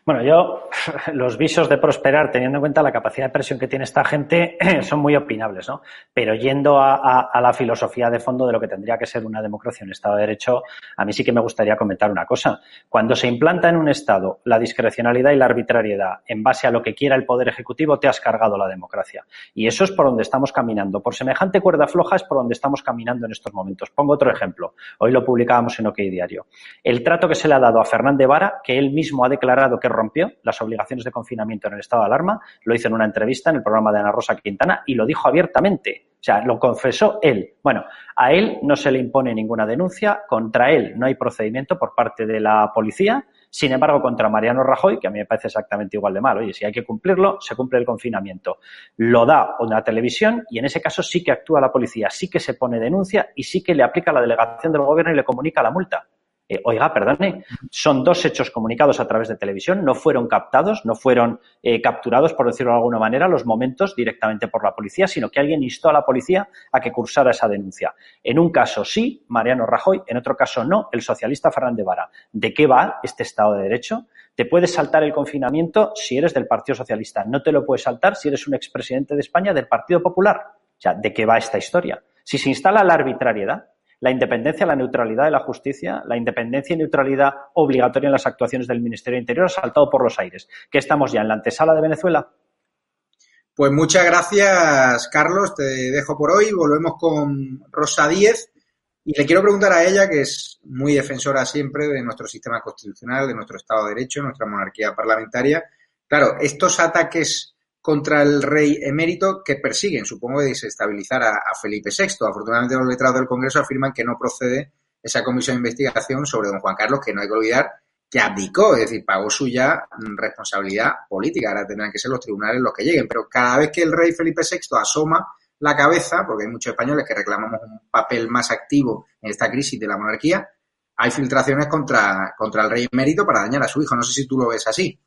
Bueno, yo, [laughs] los visos de prosperar, teniendo en cuenta la capacidad de presión que tiene esta gente, [clears throat] son muy opinables, ¿no? Pero yendo a, la filosofía de fondo de lo que tendría que ser una democracia, un Estado de Derecho, a mí sí que me gustaría comentar una cosa. Cuando se implanta en un Estado la discrecionalidad y la arbitrariedad en base a lo que quiera el Poder Ejecutivo, te has cargado la democracia. Y eso es por donde estamos caminando. Por semejante cuerda floja es por donde estamos caminando en estos momentos. Pongo otro ejemplo. Hoy lo publicábamos en OK Diario. El trato que se le ha dado a Fernández Vara, que él mismo ha declarado que rompió las obligaciones de confinamiento en el estado de alarma, lo hizo en una entrevista en el programa de Ana Rosa Quintana y lo dijo abiertamente. O sea, lo confesó él. Bueno, a él no se le impone ninguna denuncia, contra él no hay procedimiento por parte de la policía. Sin embargo, contra Mariano Rajoy, que a mí me parece exactamente igual de mal, oye, si hay que cumplirlo, se cumple el confinamiento. Lo da una televisión y en ese caso sí que actúa la policía, sí que se pone denuncia y sí que le aplica la delegación del gobierno y le comunica la multa. Eh, oiga, perdone, son dos hechos comunicados a través de televisión, no fueron captados, no fueron eh, capturados, por decirlo de alguna manera, los momentos directamente por la policía, sino que alguien instó a la policía a que cursara esa denuncia. En un caso sí, Mariano Rajoy, en otro caso no, el socialista Fernández Vara. ¿De qué va este Estado de Derecho? Te puedes saltar el confinamiento si eres del Partido Socialista, no te lo puedes saltar si eres un expresidente de España del Partido Popular. O sea, ¿de qué va esta historia? Si se instala la arbitrariedad, la independencia, la neutralidad de la justicia, la independencia y neutralidad obligatoria en las actuaciones del Ministerio de Interior saltado por los aires. ¿Que estamos ya en la antesala de Venezuela? Pues muchas gracias, Carlos. Te dejo por hoy. Volvemos con Rosa Díez. Y le quiero preguntar a ella, que es muy defensora siempre de nuestro sistema constitucional, de nuestro Estado de Derecho, nuestra monarquía parlamentaria. Claro, estos ataques contra el rey emérito que persiguen, supongo, de desestabilizar a, Felipe VI. Afortunadamente los letrados del Congreso afirman que no procede esa comisión de investigación sobre don Juan Carlos, que no hay que olvidar que abdicó, es decir, pagó suya responsabilidad política. Ahora tendrán que ser los tribunales los que lleguen. Pero cada vez que el rey Felipe VI asoma la cabeza, porque hay muchos españoles que reclamamos un papel más activo en esta crisis de la monarquía, hay filtraciones contra, contra el rey emérito para dañar a su hijo. No sé si tú lo ves así.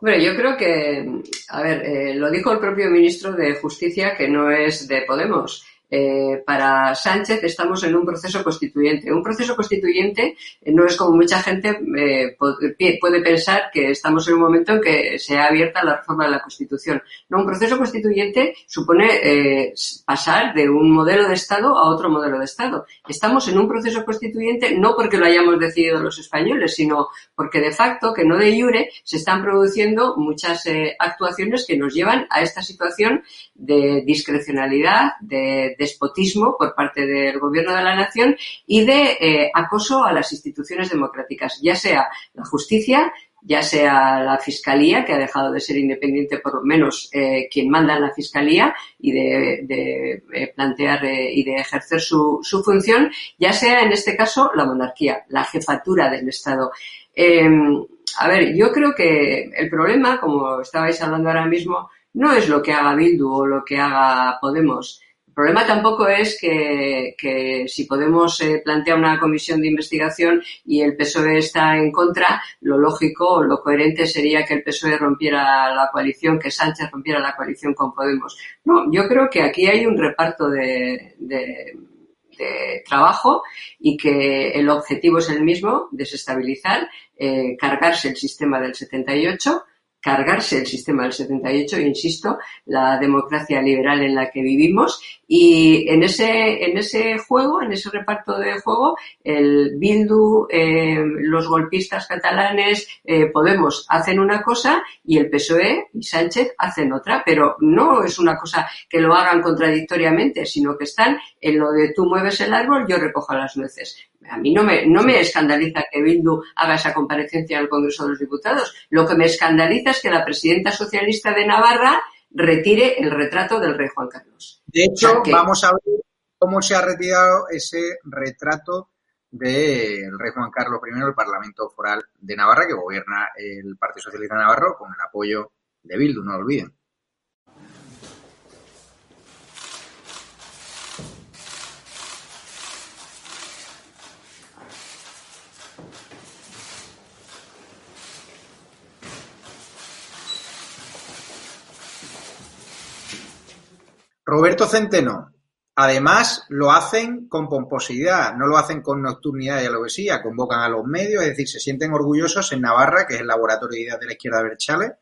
Bueno, yo creo que, a ver, eh, lo dijo el propio ministro de Justicia, que no es de Podemos. Eh, para Sánchez estamos en un proceso constituyente. Un proceso constituyente eh, no es como mucha gente eh, puede pensar que estamos en un momento en que se ha abierta la reforma de la Constitución. No, un proceso constituyente supone pasar de un modelo de Estado a otro modelo de Estado. Estamos en un proceso constituyente no porque lo hayamos decidido los españoles, sino porque de facto, que no de jure, se están produciendo muchas actuaciones que nos llevan a esta situación de discrecionalidad, de despotismo por parte del gobierno de la nación y de eh, acoso a las instituciones democráticas, ya sea la justicia, ya sea la fiscalía, que ha dejado de ser independiente por lo menos eh, quien manda en la fiscalía y de, eh, plantear y de ejercer su, su, función, ya sea en este caso la monarquía, la jefatura del Estado. Em, a ver, yo creo que el problema, como estabais hablando ahora mismo, no es lo que haga Bildu o lo que haga Podemos problema tampoco es que, si Podemos eh, plantea una comisión de investigación y el PSOE está en contra, lo lógico o lo coherente sería que el PSOE rompiera la coalición, que Sánchez rompiera la coalición con Podemos. No, yo creo que aquí hay un reparto de, trabajo y que el objetivo es el mismo, desestabilizar, eh, cargarse el sistema del 78 cargarse el sistema del 78, insisto, la democracia liberal en la que vivimos y en ese, en ese juego, en ese reparto de juego, el Bildu, eh, los golpistas catalanes, eh, Podemos hacen una cosa y el PSOE y Sánchez hacen otra, pero no es una cosa que lo hagan contradictoriamente, sino que están en lo de tú mueves el árbol, yo recojo las nueces. A mí no me, no me escandaliza que Bildu haga esa comparecencia en el Congreso de los Diputados. Lo que me escandaliza es que la presidenta socialista de Navarra retire el retrato del rey Juan Carlos. De hecho, vamos a ver cómo se ha retirado ese retrato del rey Juan Carlos I del Parlamento Foral de Navarra, que gobierna el Partido Socialista de Navarro con el apoyo de Bildu, no lo olviden. Roberto Centeno. Además, lo hacen con pomposidad, no lo hacen con nocturnidad y alevosía, convocan a los medios, es decir, se sienten orgullosos en Navarra, que es el laboratorio de ideas de la izquierda Berchale,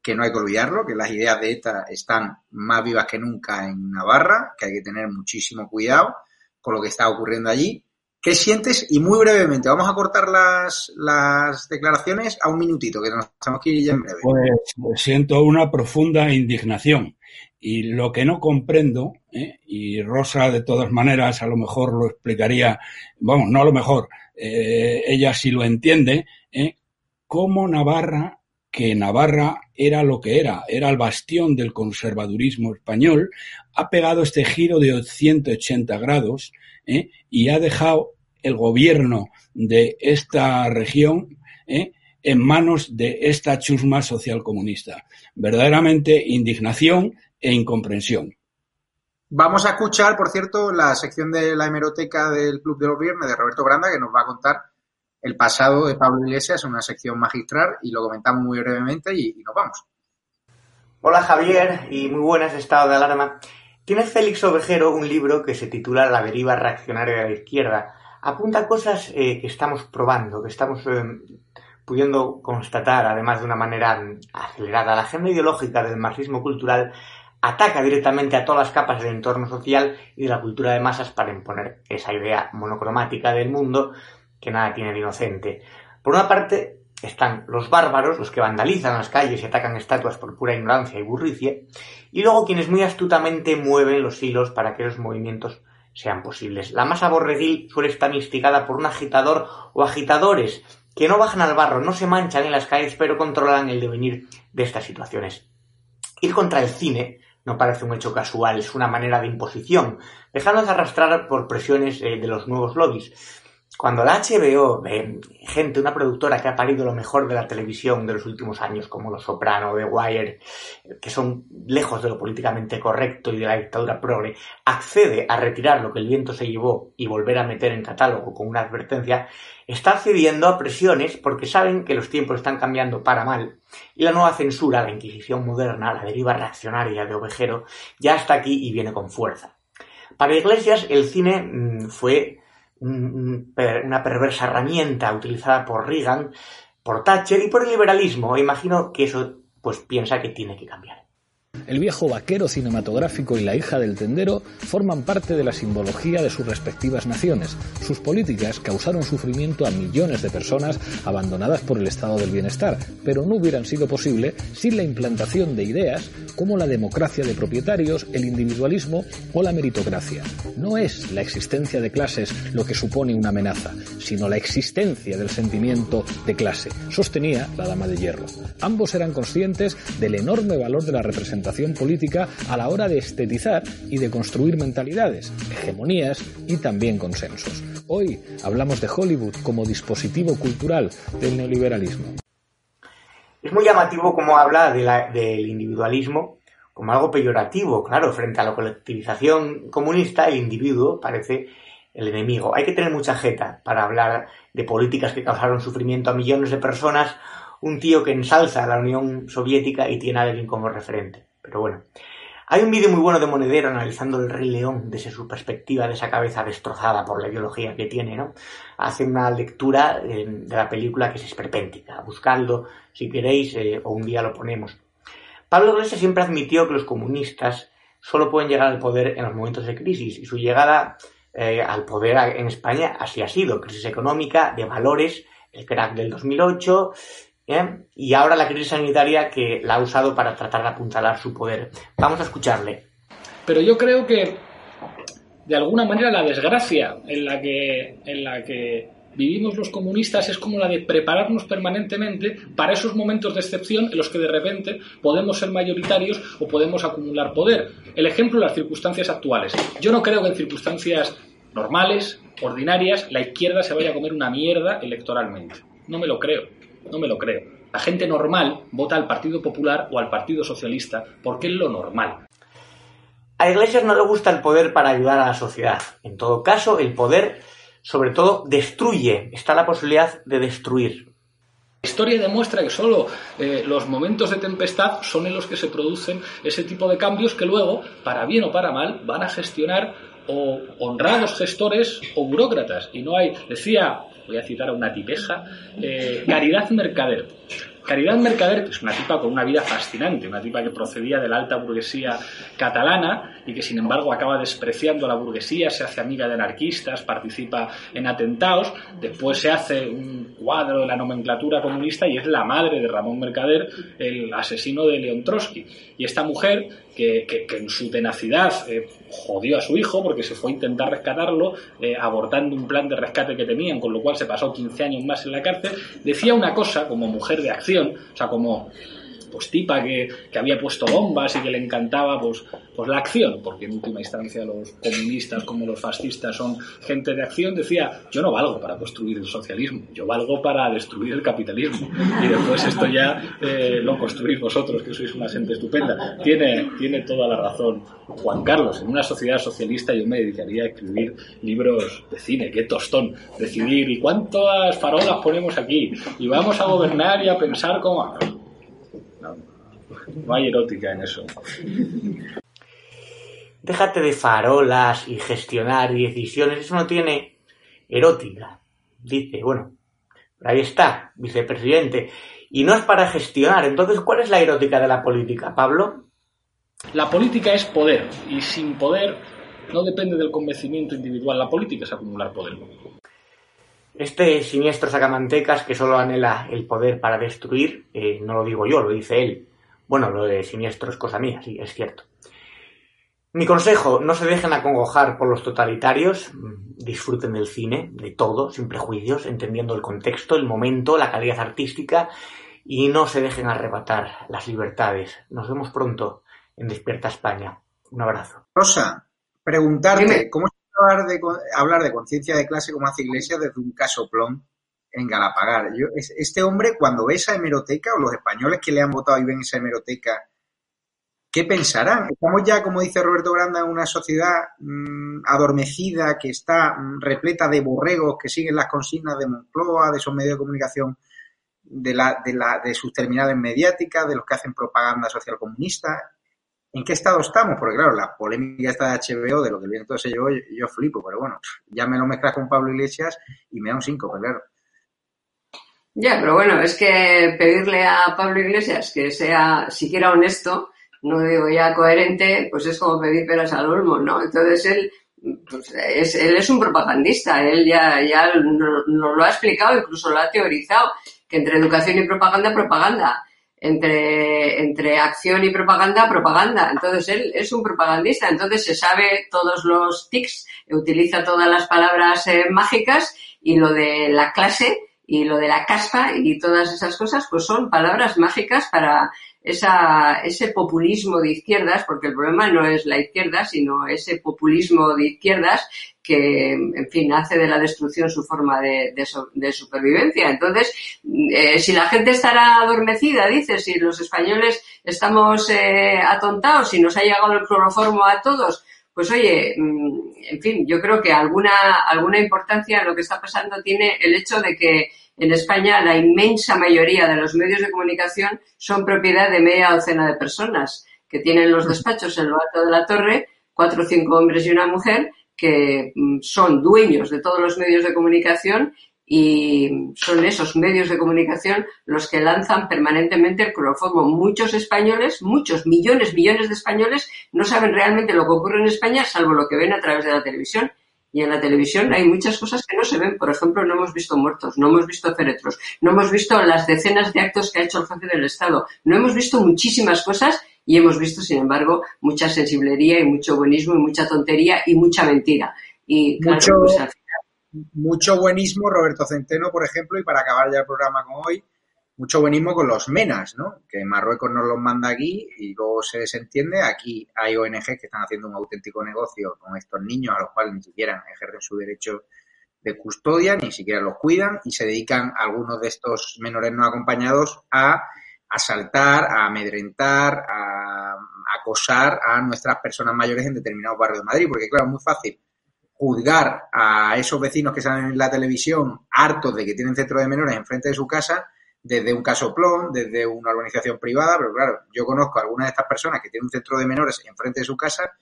que no hay que olvidarlo, que las ideas de ETA están más vivas que nunca en Navarra, que hay que tener muchísimo cuidado con lo que está ocurriendo allí. ¿Qué sientes? Y muy brevemente, vamos a cortar las, las declaraciones a un minutito, que nos tenemos que ir ya en breve. Pues siento una profunda indignación y lo que no comprendo, ¿eh? y Rosa de todas maneras a lo mejor lo explicaría, vamos, no a lo mejor, eh, ella sí lo entiende, ¿eh? cómo Navarra, que Navarra era lo que era, era el bastión del conservadurismo español, ha pegado este giro de 180 grados y ha dejado el gobierno de esta región ¿eh? En manos de esta chusma social comunista. Verdaderamente indignación e incomprensión. Vamos a escuchar, por cierto, la sección de la hemeroteca del Club de los Viernes de Roberto Granda, que nos va a contar el pasado de Pablo Iglesias, una sección magistral, y lo comentamos muy brevemente y, nos vamos. Hola Javier, y muy buenas estado de alarma. Tiene Félix Ovejero un libro que se titula La deriva reaccionaria de la izquierda. Apunta cosas eh, que estamos probando, que estamos eh, pudiendo constatar, además de una manera acelerada. La agenda ideológica del marxismo cultural ataca directamente a todas las capas del entorno social y de la cultura de masas para imponer esa idea monocromática del mundo que nada tiene de inocente. Por una parte están los bárbaros, los que vandalizan las calles y atacan estatuas por pura ignorancia y burricie, y luego quienes muy astutamente mueven los hilos para que los movimientos sean posibles. La masa borreguil suele estar instigada por un agitador o agitadores que no bajan al barro, no se manchan en las calles, pero controlan el devenir de estas situaciones. Ir contra el cine no parece un hecho casual, es una manera de imposición, dejándose arrastrar por presiones eh, de los nuevos lobbies. Cuando la HBO gente, una productora que ha parido lo mejor de la televisión de los últimos años, como Los Soprano, The Wire, que son lejos de lo políticamente correcto y de la dictadura progre, accede a retirar lo que el viento se llevó y volver a meter en catálogo con una advertencia, está accediendo a presiones porque saben que los tiempos están cambiando para mal y la nueva censura, la Inquisición moderna, la deriva reaccionaria de Ovejero, ya está aquí y viene con fuerza. Para Iglesias, el cine mm, fue una perversa herramienta utilizada por Reagan, por Thatcher y por el liberalismo. Imagino que eso pues piensa que tiene que cambiar. El viejo vaquero cinematográfico y la hija del tendero forman parte de la simbología de sus respectivas naciones. Sus políticas causaron sufrimiento a millones de personas abandonadas por el estado del bienestar, pero no hubieran sido posible sin la implantación de ideas como la democracia de propietarios, el individualismo o la meritocracia. No es la existencia de clases lo que supone una amenaza, sino la existencia del sentimiento de clase, sostenía la dama de hierro. Ambos eran conscientes del enorme valor de la representación política a la hora de estetizar y de construir mentalidades, hegemonías y también consensos. Hoy hablamos de Hollywood como dispositivo cultural del neoliberalismo. Es muy llamativo cómo habla del individualismo como algo peyorativo, claro, frente a la colectivización comunista, el individuo parece el enemigo. Hay que tener mucha jeta para hablar de políticas que causaron sufrimiento a millones de personas, un tío que ensalza a la Unión Soviética y tiene a alguien como referente. Pero bueno, hay un vídeo muy bueno de Monedero analizando el Rey León desde su perspectiva de esa cabeza destrozada por la ideología que tiene, ¿no? Hace una lectura eh, de la película que es esperpéntica. Buscadlo si queréis eh, o un día lo ponemos. Pablo Iglesias siempre admitió que los comunistas solo pueden llegar al poder en los momentos de crisis y su llegada eh, al poder en España así ha sido. Crisis económica, de valores, el crack del 2008 ¿eh? y ahora la crisis sanitaria que la ha usado para tratar de apuntalar su poder. Vamos a escucharle. Pero yo creo que de alguna manera la desgracia en la que, en la que vivimos los comunistas es como la de prepararnos permanentemente para esos momentos de excepción en los que de repente podemos ser mayoritarios o podemos acumular poder. El ejemplo, las circunstancias actuales. Yo no creo que en circunstancias normales, ordinarias, la izquierda se vaya a comer una mierda electoralmente. No me lo creo, no me lo creo. La gente normal vota al Partido Popular o al Partido Socialista porque es lo normal. A Iglesias no le gusta el poder para ayudar a la sociedad. En todo caso, el poder sobre todo destruye, está la posibilidad de destruir. La historia demuestra que solo eh, los momentos de tempestad son en los que se producen ese tipo de cambios que luego, para bien o para mal, van a gestionar o honrados gestores o burócratas. Y no hay, decía, voy a citar a una tipeja, eh, Caridad Mercader. Caridad Mercader, que es una tipa con una vida fascinante, una tipa que procedía de la alta burguesía catalana y que sin embargo acaba despreciando a la burguesía, se hace amiga de anarquistas, participa en atentados, después se hace un cuadro de la nomenclatura comunista y es la madre de Ramón Mercader, el asesino de León Trotsky. Y esta mujer, que, en su tenacidad eh, jodió a su hijo porque se fue a intentar rescatarlo, eh, abortando un plan de rescate que tenían, con lo cual se pasó 15 años más en la cárcel, decía una cosa como mujer de acción, o sea, como pues tipa que, había puesto bombas y que le encantaba pues, pues la acción, porque en última instancia los comunistas como los fascistas son gente de acción, decía, yo no valgo para construir el socialismo, yo valgo para destruir el capitalismo. Y después esto ya eh, lo construís vosotros, que sois una gente estupenda. Tiene, tiene toda la razón Juan Carlos. En una sociedad socialista yo me dedicaría a escribir libros de cine, qué tostón, decidir, ¿y cuántas farolas ponemos aquí? Y vamos a gobernar y a pensar cómo... No hay erótica en eso. Déjate de farolas y gestionar y decisiones, eso no tiene erótica. Dice, bueno, ahí está, vicepresidente. Y no es para gestionar. Entonces, ¿cuál es la erótica de la política, Pablo? La política es poder y sin poder no depende del convencimiento individual. La política es acumular poder. Este siniestro sacamantecas que solo anhela el poder para destruir, eh, no lo digo yo, lo dice él. Bueno, lo de siniestro es cosa mía, sí, es cierto. Mi consejo, no se dejen acongojar por los totalitarios, disfruten del cine, de todo, sin prejuicios, entendiendo el contexto, el momento, la calidad artística y no se dejen arrebatar las libertades. Nos vemos pronto en Despierta España. Un abrazo. Rosa, preguntarte, ¿cómo hablar de, hablar de conciencia de clase como hace Iglesia desde un caso plom en Galapagar. Yo, este hombre, cuando ve esa hemeroteca, o los españoles que le han votado y ven esa hemeroteca, ¿qué pensarán? Estamos ya, como dice Roberto Granda, en una sociedad mm, adormecida que está mm, repleta de borregos que siguen las consignas de Moncloa, de esos medios de comunicación, de, la, de, la, de sus terminales mediáticas, de los que hacen propaganda social comunista. ¿En qué estado estamos? Porque claro, la polémica está de HBO, de lo que viene todo ese yo, yo flipo, pero bueno, ya me lo mezclas con Pablo Iglesias y me da un 5, pero claro. Ya, pero bueno, es que pedirle a Pablo Iglesias que sea siquiera honesto, no digo ya coherente, pues es como pedir peras al olmo, ¿no? Entonces él, pues es, él es un propagandista, él ya, ya nos lo ha explicado, incluso lo ha teorizado, que entre educación y propaganda, propaganda. Entre, entre acción y propaganda, propaganda. Entonces él es un propagandista, entonces se sabe todos los tics, utiliza todas las palabras eh, mágicas y lo de la clase, y lo de la casta y todas esas cosas, pues son palabras mágicas para esa, ese populismo de izquierdas, porque el problema no es la izquierda, sino ese populismo de izquierdas que, en fin, hace de la destrucción su forma de, de, supervivencia. Entonces, eh, si la gente estará adormecida, dice, si los españoles estamos eh, atontados, si nos ha llegado el cloroformo a todos, pues oye, mm, en fin, yo creo que alguna, alguna importancia lo que está pasando tiene el hecho de que en España la inmensa mayoría de los medios de comunicación son propiedad de media docena de personas que tienen los despachos en lo alto de la torre, cuatro o cinco hombres y una mujer, que mm, son dueños de todos los medios de comunicación y son esos medios de comunicación los que lanzan permanentemente el cloroformo. Muchos españoles, muchos millones, millones de españoles no saben realmente lo que ocurre en España salvo lo que ven a través de la televisión. Y en la televisión hay muchas cosas que no se ven. Por ejemplo, no hemos visto muertos, no hemos visto féretros, no hemos visto las decenas de actos que ha hecho el jefe del Estado, no hemos visto muchísimas cosas y hemos visto, sin embargo, mucha sensiblería y mucho buenismo y mucha tontería y mucha mentira. Y mucho, pues, mucho buenismo, Roberto Centeno, por ejemplo, y para acabar ya el programa con hoy, mucho buenismo con los MENAS, ¿no? Que Marruecos nos los manda aquí y luego se desentiende. Aquí hay ONG que están haciendo un auténtico negocio con estos niños a los cuales ni siquiera ejercen su derecho de custodia, ni siquiera los cuidan y se dedican algunos de estos menores no acompañados a asaltar, a amedrentar, a acosar a nuestras personas mayores en determinados barrios de Madrid, porque claro, es muy fácil juzgar a esos vecinos que salen en la televisión hartos de que tienen centro de menores enfrente de su casa desde un casoplón, desde una organización privada, pero claro, yo conozco a algunas de estas personas que tienen un centro de menores enfrente de su casa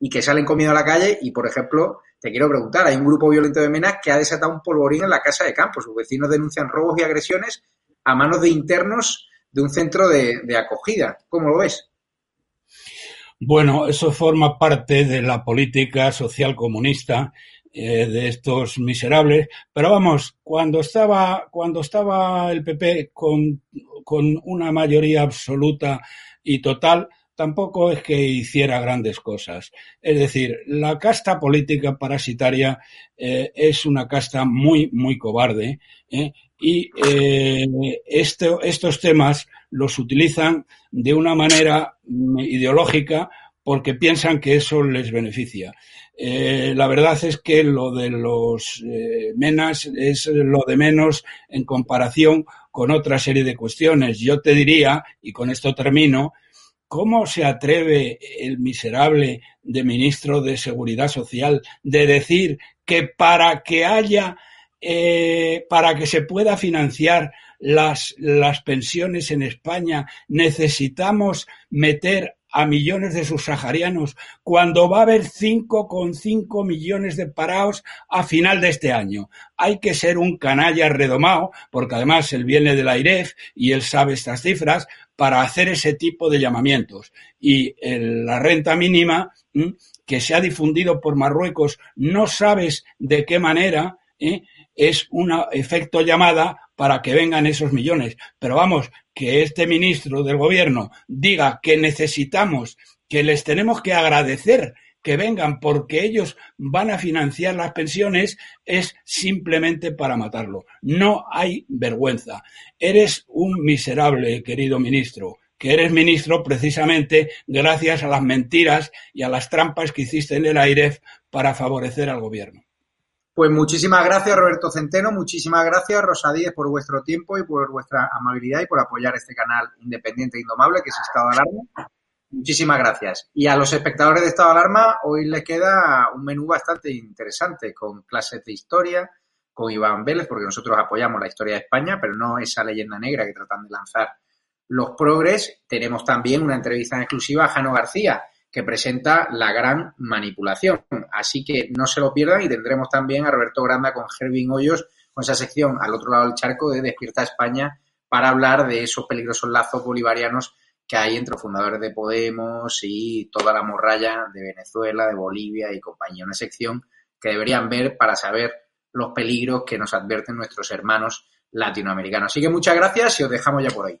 y que salen comiendo a la calle y, por ejemplo, te quiero preguntar, hay un grupo violento de menas que ha desatado un polvorín en la casa de campo. Sus vecinos denuncian robos y agresiones a manos de internos de un centro de, acogida. ¿Cómo lo ves? Bueno, eso forma parte de la política social comunista eh, de estos miserables. Pero vamos, cuando estaba, cuando estaba el PP con, con una mayoría absoluta y total, tampoco es que hiciera grandes cosas. Es decir, la casta política parasitaria eh, es una casta muy, muy cobarde ¿eh? y estos temas los utilizan de una manera mm, ideológica porque piensan que eso les beneficia. Eh, la verdad es que lo de los eh, menas es lo de menos en comparación con otra serie de cuestiones. Yo te diría, y con esto termino, ¿cómo se atreve el miserable de ministro de Seguridad Social de decir que para que haya, eh, para que se pueda financiar las, las pensiones en España necesitamos meter a millones de subsaharianos cuando va a haber 5,5 millones de parados a final de este año. Hay que ser un canalla redomado, porque además él viene del AIREF y él sabe estas cifras, para hacer ese tipo de llamamientos. Y la renta mínima que se ha difundido por Marruecos, no sabes de qué manera, ¿eh? es un efecto llamada para que vengan esos millones. Pero vamos, que este ministro del gobierno diga que necesitamos, que les tenemos que agradecer que vengan porque ellos van a financiar las pensiones es simplemente para matarlo. No hay vergüenza. Eres un miserable, querido ministro, que eres ministro precisamente gracias a las mentiras y a las trampas que hiciste en el AIREF para favorecer al gobierno. Pues muchísimas gracias, Roberto Centeno, muchísimas gracias, Rosa Díez, por vuestro tiempo y por vuestra amabilidad y por apoyar este canal independiente e indomable que es Estado de Alarma. Muchísimas gracias. Y a los espectadores de Estado de Alarma, hoy les queda un menú bastante interesante con clases de historia, con Iván Vélez, porque nosotros apoyamos la historia de España, pero no esa leyenda negra que tratan de lanzar los progres. Tenemos también una entrevista en exclusiva a Jano García, que presenta la gran manipulación. Así que no se lo pierdan y tendremos también a Roberto Granda con Gervin Hoyos con esa sección al otro lado del charco de Despierta España para hablar de esos peligrosos lazos bolivarianos que hay entre fundadores de Podemos y toda la morralla de Venezuela, de Bolivia y compañía. Una sección que deberían ver para saber los peligros que nos advierten nuestros hermanos latinoamericanos. Así que muchas gracias y os dejamos ya por ahí.